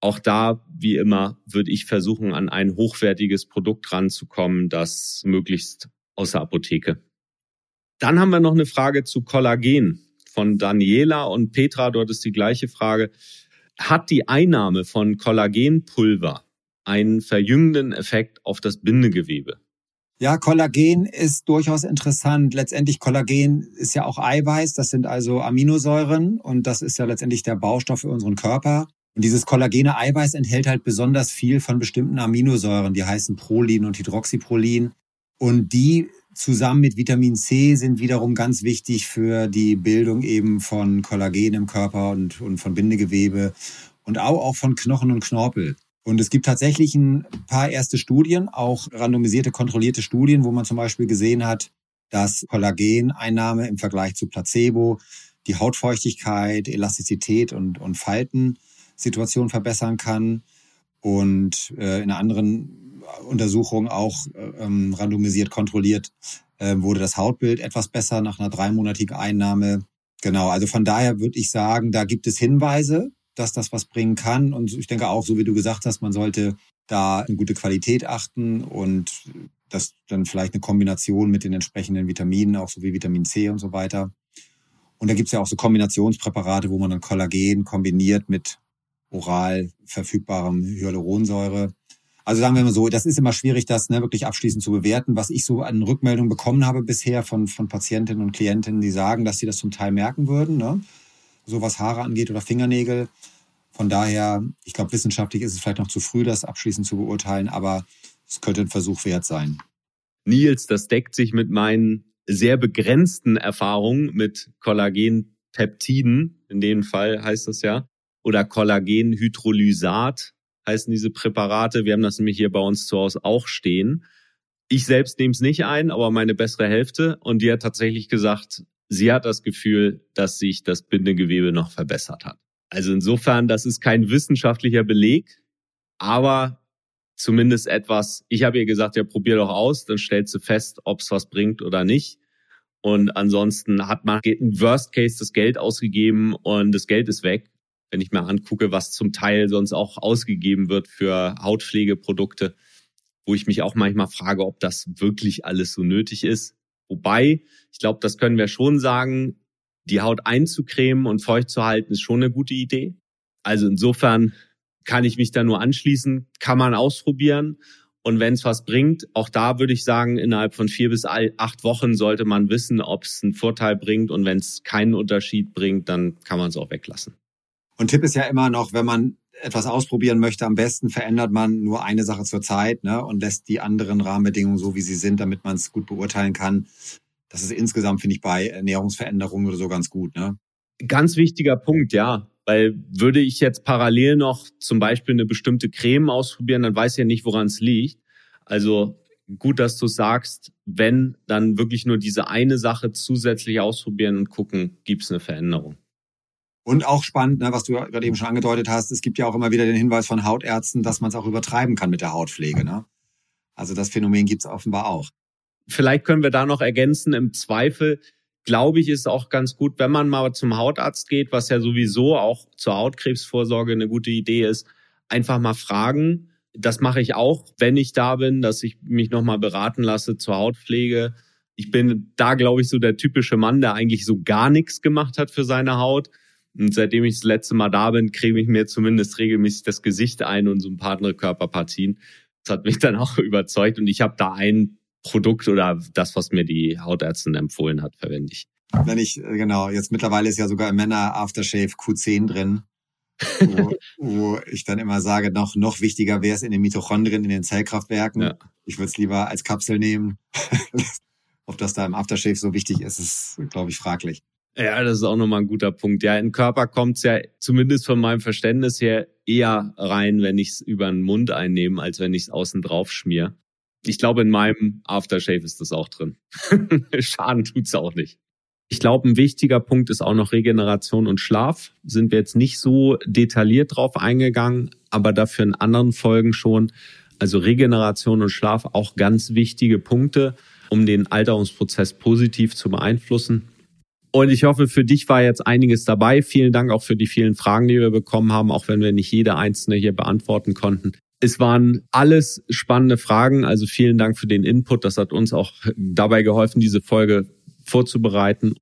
Auch da, wie immer, würde ich versuchen, an ein hochwertiges Produkt ranzukommen, das möglichst aus der Apotheke. Dann haben wir noch eine Frage zu Kollagen von Daniela und Petra. Dort ist die gleiche Frage. Hat die Einnahme von Kollagenpulver einen verjüngenden Effekt auf das Bindegewebe? Ja, Kollagen ist durchaus interessant. Letztendlich Kollagen ist ja auch Eiweiß, das sind also Aminosäuren und das ist ja letztendlich der Baustoff für unseren Körper. Und dieses kollagene Eiweiß enthält halt besonders viel von bestimmten Aminosäuren, die heißen Prolin und Hydroxyprolin. Und die zusammen mit Vitamin C sind wiederum ganz wichtig für die Bildung eben von Kollagen im Körper und, und von Bindegewebe und auch, auch von Knochen und Knorpel. Und es gibt tatsächlich ein paar erste Studien, auch randomisierte, kontrollierte Studien, wo man zum Beispiel gesehen hat, dass Kollageneinnahme im Vergleich zu Placebo die Hautfeuchtigkeit, Elastizität und, und Faltensituation verbessern kann. Und äh, in anderen Untersuchung auch ähm, randomisiert kontrolliert äh, wurde das Hautbild etwas besser nach einer dreimonatigen Einnahme. Genau, also von daher würde ich sagen, da gibt es Hinweise, dass das was bringen kann. Und ich denke auch, so wie du gesagt hast, man sollte da eine gute Qualität achten und das dann vielleicht eine Kombination mit den entsprechenden Vitaminen, auch so wie Vitamin C und so weiter. Und da gibt's ja auch so Kombinationspräparate, wo man dann Kollagen kombiniert mit oral verfügbarem Hyaluronsäure. Also sagen wir mal so, das ist immer schwierig, das ne, wirklich abschließend zu bewerten. Was ich so an Rückmeldungen bekommen habe bisher von, von Patientinnen und Klientinnen, die sagen, dass sie das zum Teil merken würden. Ne? so was Haare angeht oder Fingernägel. Von daher, ich glaube, wissenschaftlich ist es vielleicht noch zu früh, das abschließend zu beurteilen, aber es könnte ein Versuch wert sein. Nils, das deckt sich mit meinen sehr begrenzten Erfahrungen mit Kollagenpeptiden, in dem Fall heißt das ja, oder Kollagenhydrolysat heißen diese Präparate. Wir haben das nämlich hier bei uns zu Hause auch stehen. Ich selbst nehme es nicht ein, aber meine bessere Hälfte. Und die hat tatsächlich gesagt, sie hat das Gefühl, dass sich das Bindegewebe noch verbessert hat. Also insofern, das ist kein wissenschaftlicher Beleg, aber zumindest etwas, ich habe ihr gesagt, ja, probier doch aus, dann stellst du fest, ob es was bringt oder nicht. Und ansonsten hat man im Worst Case das Geld ausgegeben und das Geld ist weg. Wenn ich mir angucke, was zum Teil sonst auch ausgegeben wird für Hautpflegeprodukte, wo ich mich auch manchmal frage, ob das wirklich alles so nötig ist. Wobei, ich glaube, das können wir schon sagen, die Haut einzucremen und feucht zu halten, ist schon eine gute Idee. Also insofern kann ich mich da nur anschließen, kann man ausprobieren. Und wenn es was bringt, auch da würde ich sagen, innerhalb von vier bis acht Wochen sollte man wissen, ob es einen Vorteil bringt. Und wenn es keinen Unterschied bringt, dann kann man es auch weglassen. Und Tipp ist ja immer noch, wenn man etwas ausprobieren möchte, am besten verändert man nur eine Sache zur Zeit ne, und lässt die anderen Rahmenbedingungen so, wie sie sind, damit man es gut beurteilen kann. Das ist insgesamt, finde ich, bei Ernährungsveränderungen oder so ganz gut. Ne? Ganz wichtiger Punkt, ja. Weil würde ich jetzt parallel noch zum Beispiel eine bestimmte Creme ausprobieren, dann weiß ich ja nicht, woran es liegt. Also gut, dass du sagst, wenn, dann wirklich nur diese eine Sache zusätzlich ausprobieren und gucken, gibt es eine Veränderung. Und auch spannend, ne, was du gerade eben schon angedeutet hast, es gibt ja auch immer wieder den Hinweis von Hautärzten, dass man es auch übertreiben kann mit der Hautpflege. Ne? Also das Phänomen gibt es offenbar auch. Vielleicht können wir da noch ergänzen, im Zweifel glaube ich, ist auch ganz gut, wenn man mal zum Hautarzt geht, was ja sowieso auch zur Hautkrebsvorsorge eine gute Idee ist, einfach mal fragen. Das mache ich auch, wenn ich da bin, dass ich mich nochmal beraten lasse zur Hautpflege. Ich bin da, glaube ich, so der typische Mann, der eigentlich so gar nichts gemacht hat für seine Haut und seitdem ich das letzte Mal da bin, creme ich mir zumindest regelmäßig das Gesicht ein und so ein paar andere Körperpartien. Das hat mich [LAUGHS] dann auch überzeugt. Und ich habe da ein Produkt oder das, was mir die Hautärztin empfohlen hat, verwende ich. Wenn ich, äh, genau, jetzt mittlerweile ist ja sogar im Männer Aftershave Q10 drin, wo, [LAUGHS] wo ich dann immer sage, noch, noch wichtiger wäre es in den Mitochondrien, in den Zellkraftwerken. Ja. Ich würde es lieber als Kapsel nehmen. [LAUGHS] Ob das da im Aftershave so wichtig ist, ist, glaube ich, fraglich. Ja, das ist auch nochmal ein guter Punkt. Ja, in den Körper kommt's ja zumindest von meinem Verständnis her eher rein, wenn ich es über den Mund einnehme, als wenn ich es außen drauf schmier. Ich glaube, in meinem Aftershave ist das auch drin. [LAUGHS] Schaden tut's auch nicht. Ich glaube, ein wichtiger Punkt ist auch noch Regeneration und Schlaf. Sind wir jetzt nicht so detailliert drauf eingegangen, aber dafür in anderen Folgen schon. Also Regeneration und Schlaf auch ganz wichtige Punkte, um den Alterungsprozess positiv zu beeinflussen. Und ich hoffe, für dich war jetzt einiges dabei. Vielen Dank auch für die vielen Fragen, die wir bekommen haben, auch wenn wir nicht jede einzelne hier beantworten konnten. Es waren alles spannende Fragen. Also vielen Dank für den Input. Das hat uns auch dabei geholfen, diese Folge vorzubereiten.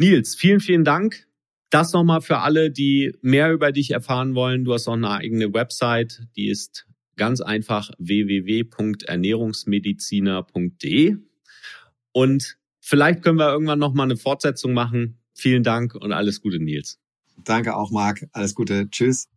Nils, vielen, vielen Dank. Das nochmal für alle, die mehr über dich erfahren wollen. Du hast auch eine eigene Website, die ist ganz einfach www.ernährungsmediziner.de. Und vielleicht können wir irgendwann nochmal eine Fortsetzung machen. Vielen Dank und alles Gute, Nils. Danke auch, Marc. Alles Gute. Tschüss.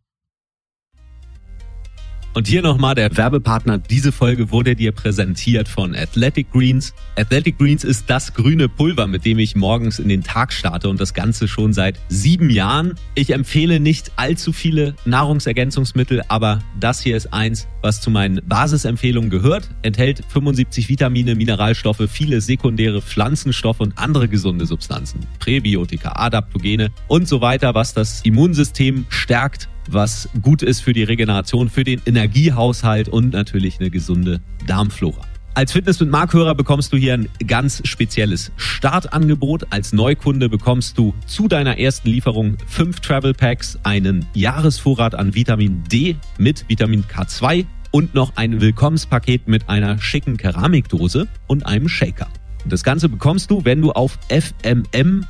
Und hier nochmal der Werbepartner. Diese Folge wurde dir präsentiert von Athletic Greens. Athletic Greens ist das grüne Pulver, mit dem ich morgens in den Tag starte und das Ganze schon seit sieben Jahren. Ich empfehle nicht allzu viele Nahrungsergänzungsmittel, aber das hier ist eins, was zu meinen Basisempfehlungen gehört. Enthält 75 Vitamine, Mineralstoffe, viele sekundäre Pflanzenstoffe und andere gesunde Substanzen. Präbiotika, Adaptogene und so weiter, was das Immunsystem stärkt was gut ist für die Regeneration, für den Energiehaushalt und natürlich eine gesunde Darmflora. Als Fitness mit Markhörer bekommst du hier ein ganz spezielles Startangebot. Als Neukunde bekommst du zu deiner ersten Lieferung fünf Travel Packs, einen Jahresvorrat an Vitamin D mit Vitamin K2 und noch ein Willkommenspaket mit einer schicken Keramikdose und einem Shaker. Das Ganze bekommst du, wenn du auf fmmag.de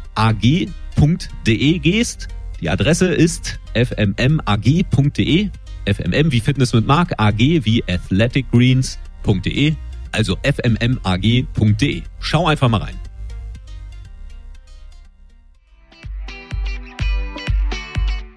gehst die Adresse ist fmmag.de, fmm wie Fitness mit Mark, ag wie athleticgreens.de, also fmmag.de. Schau einfach mal rein.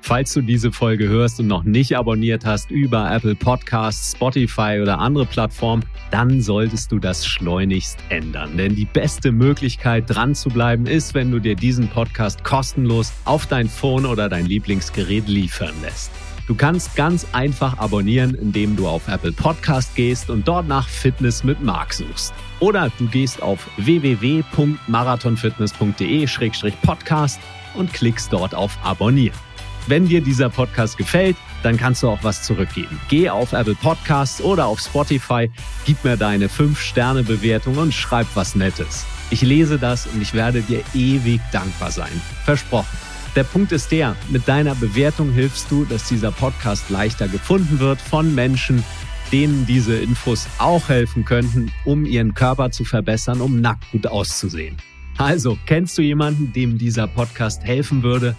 Falls du diese Folge hörst und noch nicht abonniert hast über Apple Podcasts, Spotify oder andere Plattformen, dann solltest du das schleunigst ändern. Denn die beste Möglichkeit dran zu bleiben ist, wenn du dir diesen Podcast kostenlos auf dein Phone oder dein Lieblingsgerät liefern lässt. Du kannst ganz einfach abonnieren, indem du auf Apple Podcast gehst und dort nach Fitness mit Marc suchst. Oder du gehst auf www.marathonfitness.de-podcast und klickst dort auf Abonnieren. Wenn dir dieser Podcast gefällt, dann kannst du auch was zurückgeben. Geh auf Apple Podcasts oder auf Spotify, gib mir deine 5-Sterne-Bewertung und schreib was Nettes. Ich lese das und ich werde dir ewig dankbar sein. Versprochen. Der Punkt ist der, mit deiner Bewertung hilfst du, dass dieser Podcast leichter gefunden wird von Menschen, denen diese Infos auch helfen könnten, um ihren Körper zu verbessern, um nackt gut auszusehen. Also, kennst du jemanden, dem dieser Podcast helfen würde?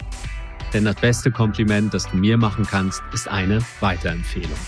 Denn das beste Kompliment, das du mir machen kannst, ist eine Weiterempfehlung.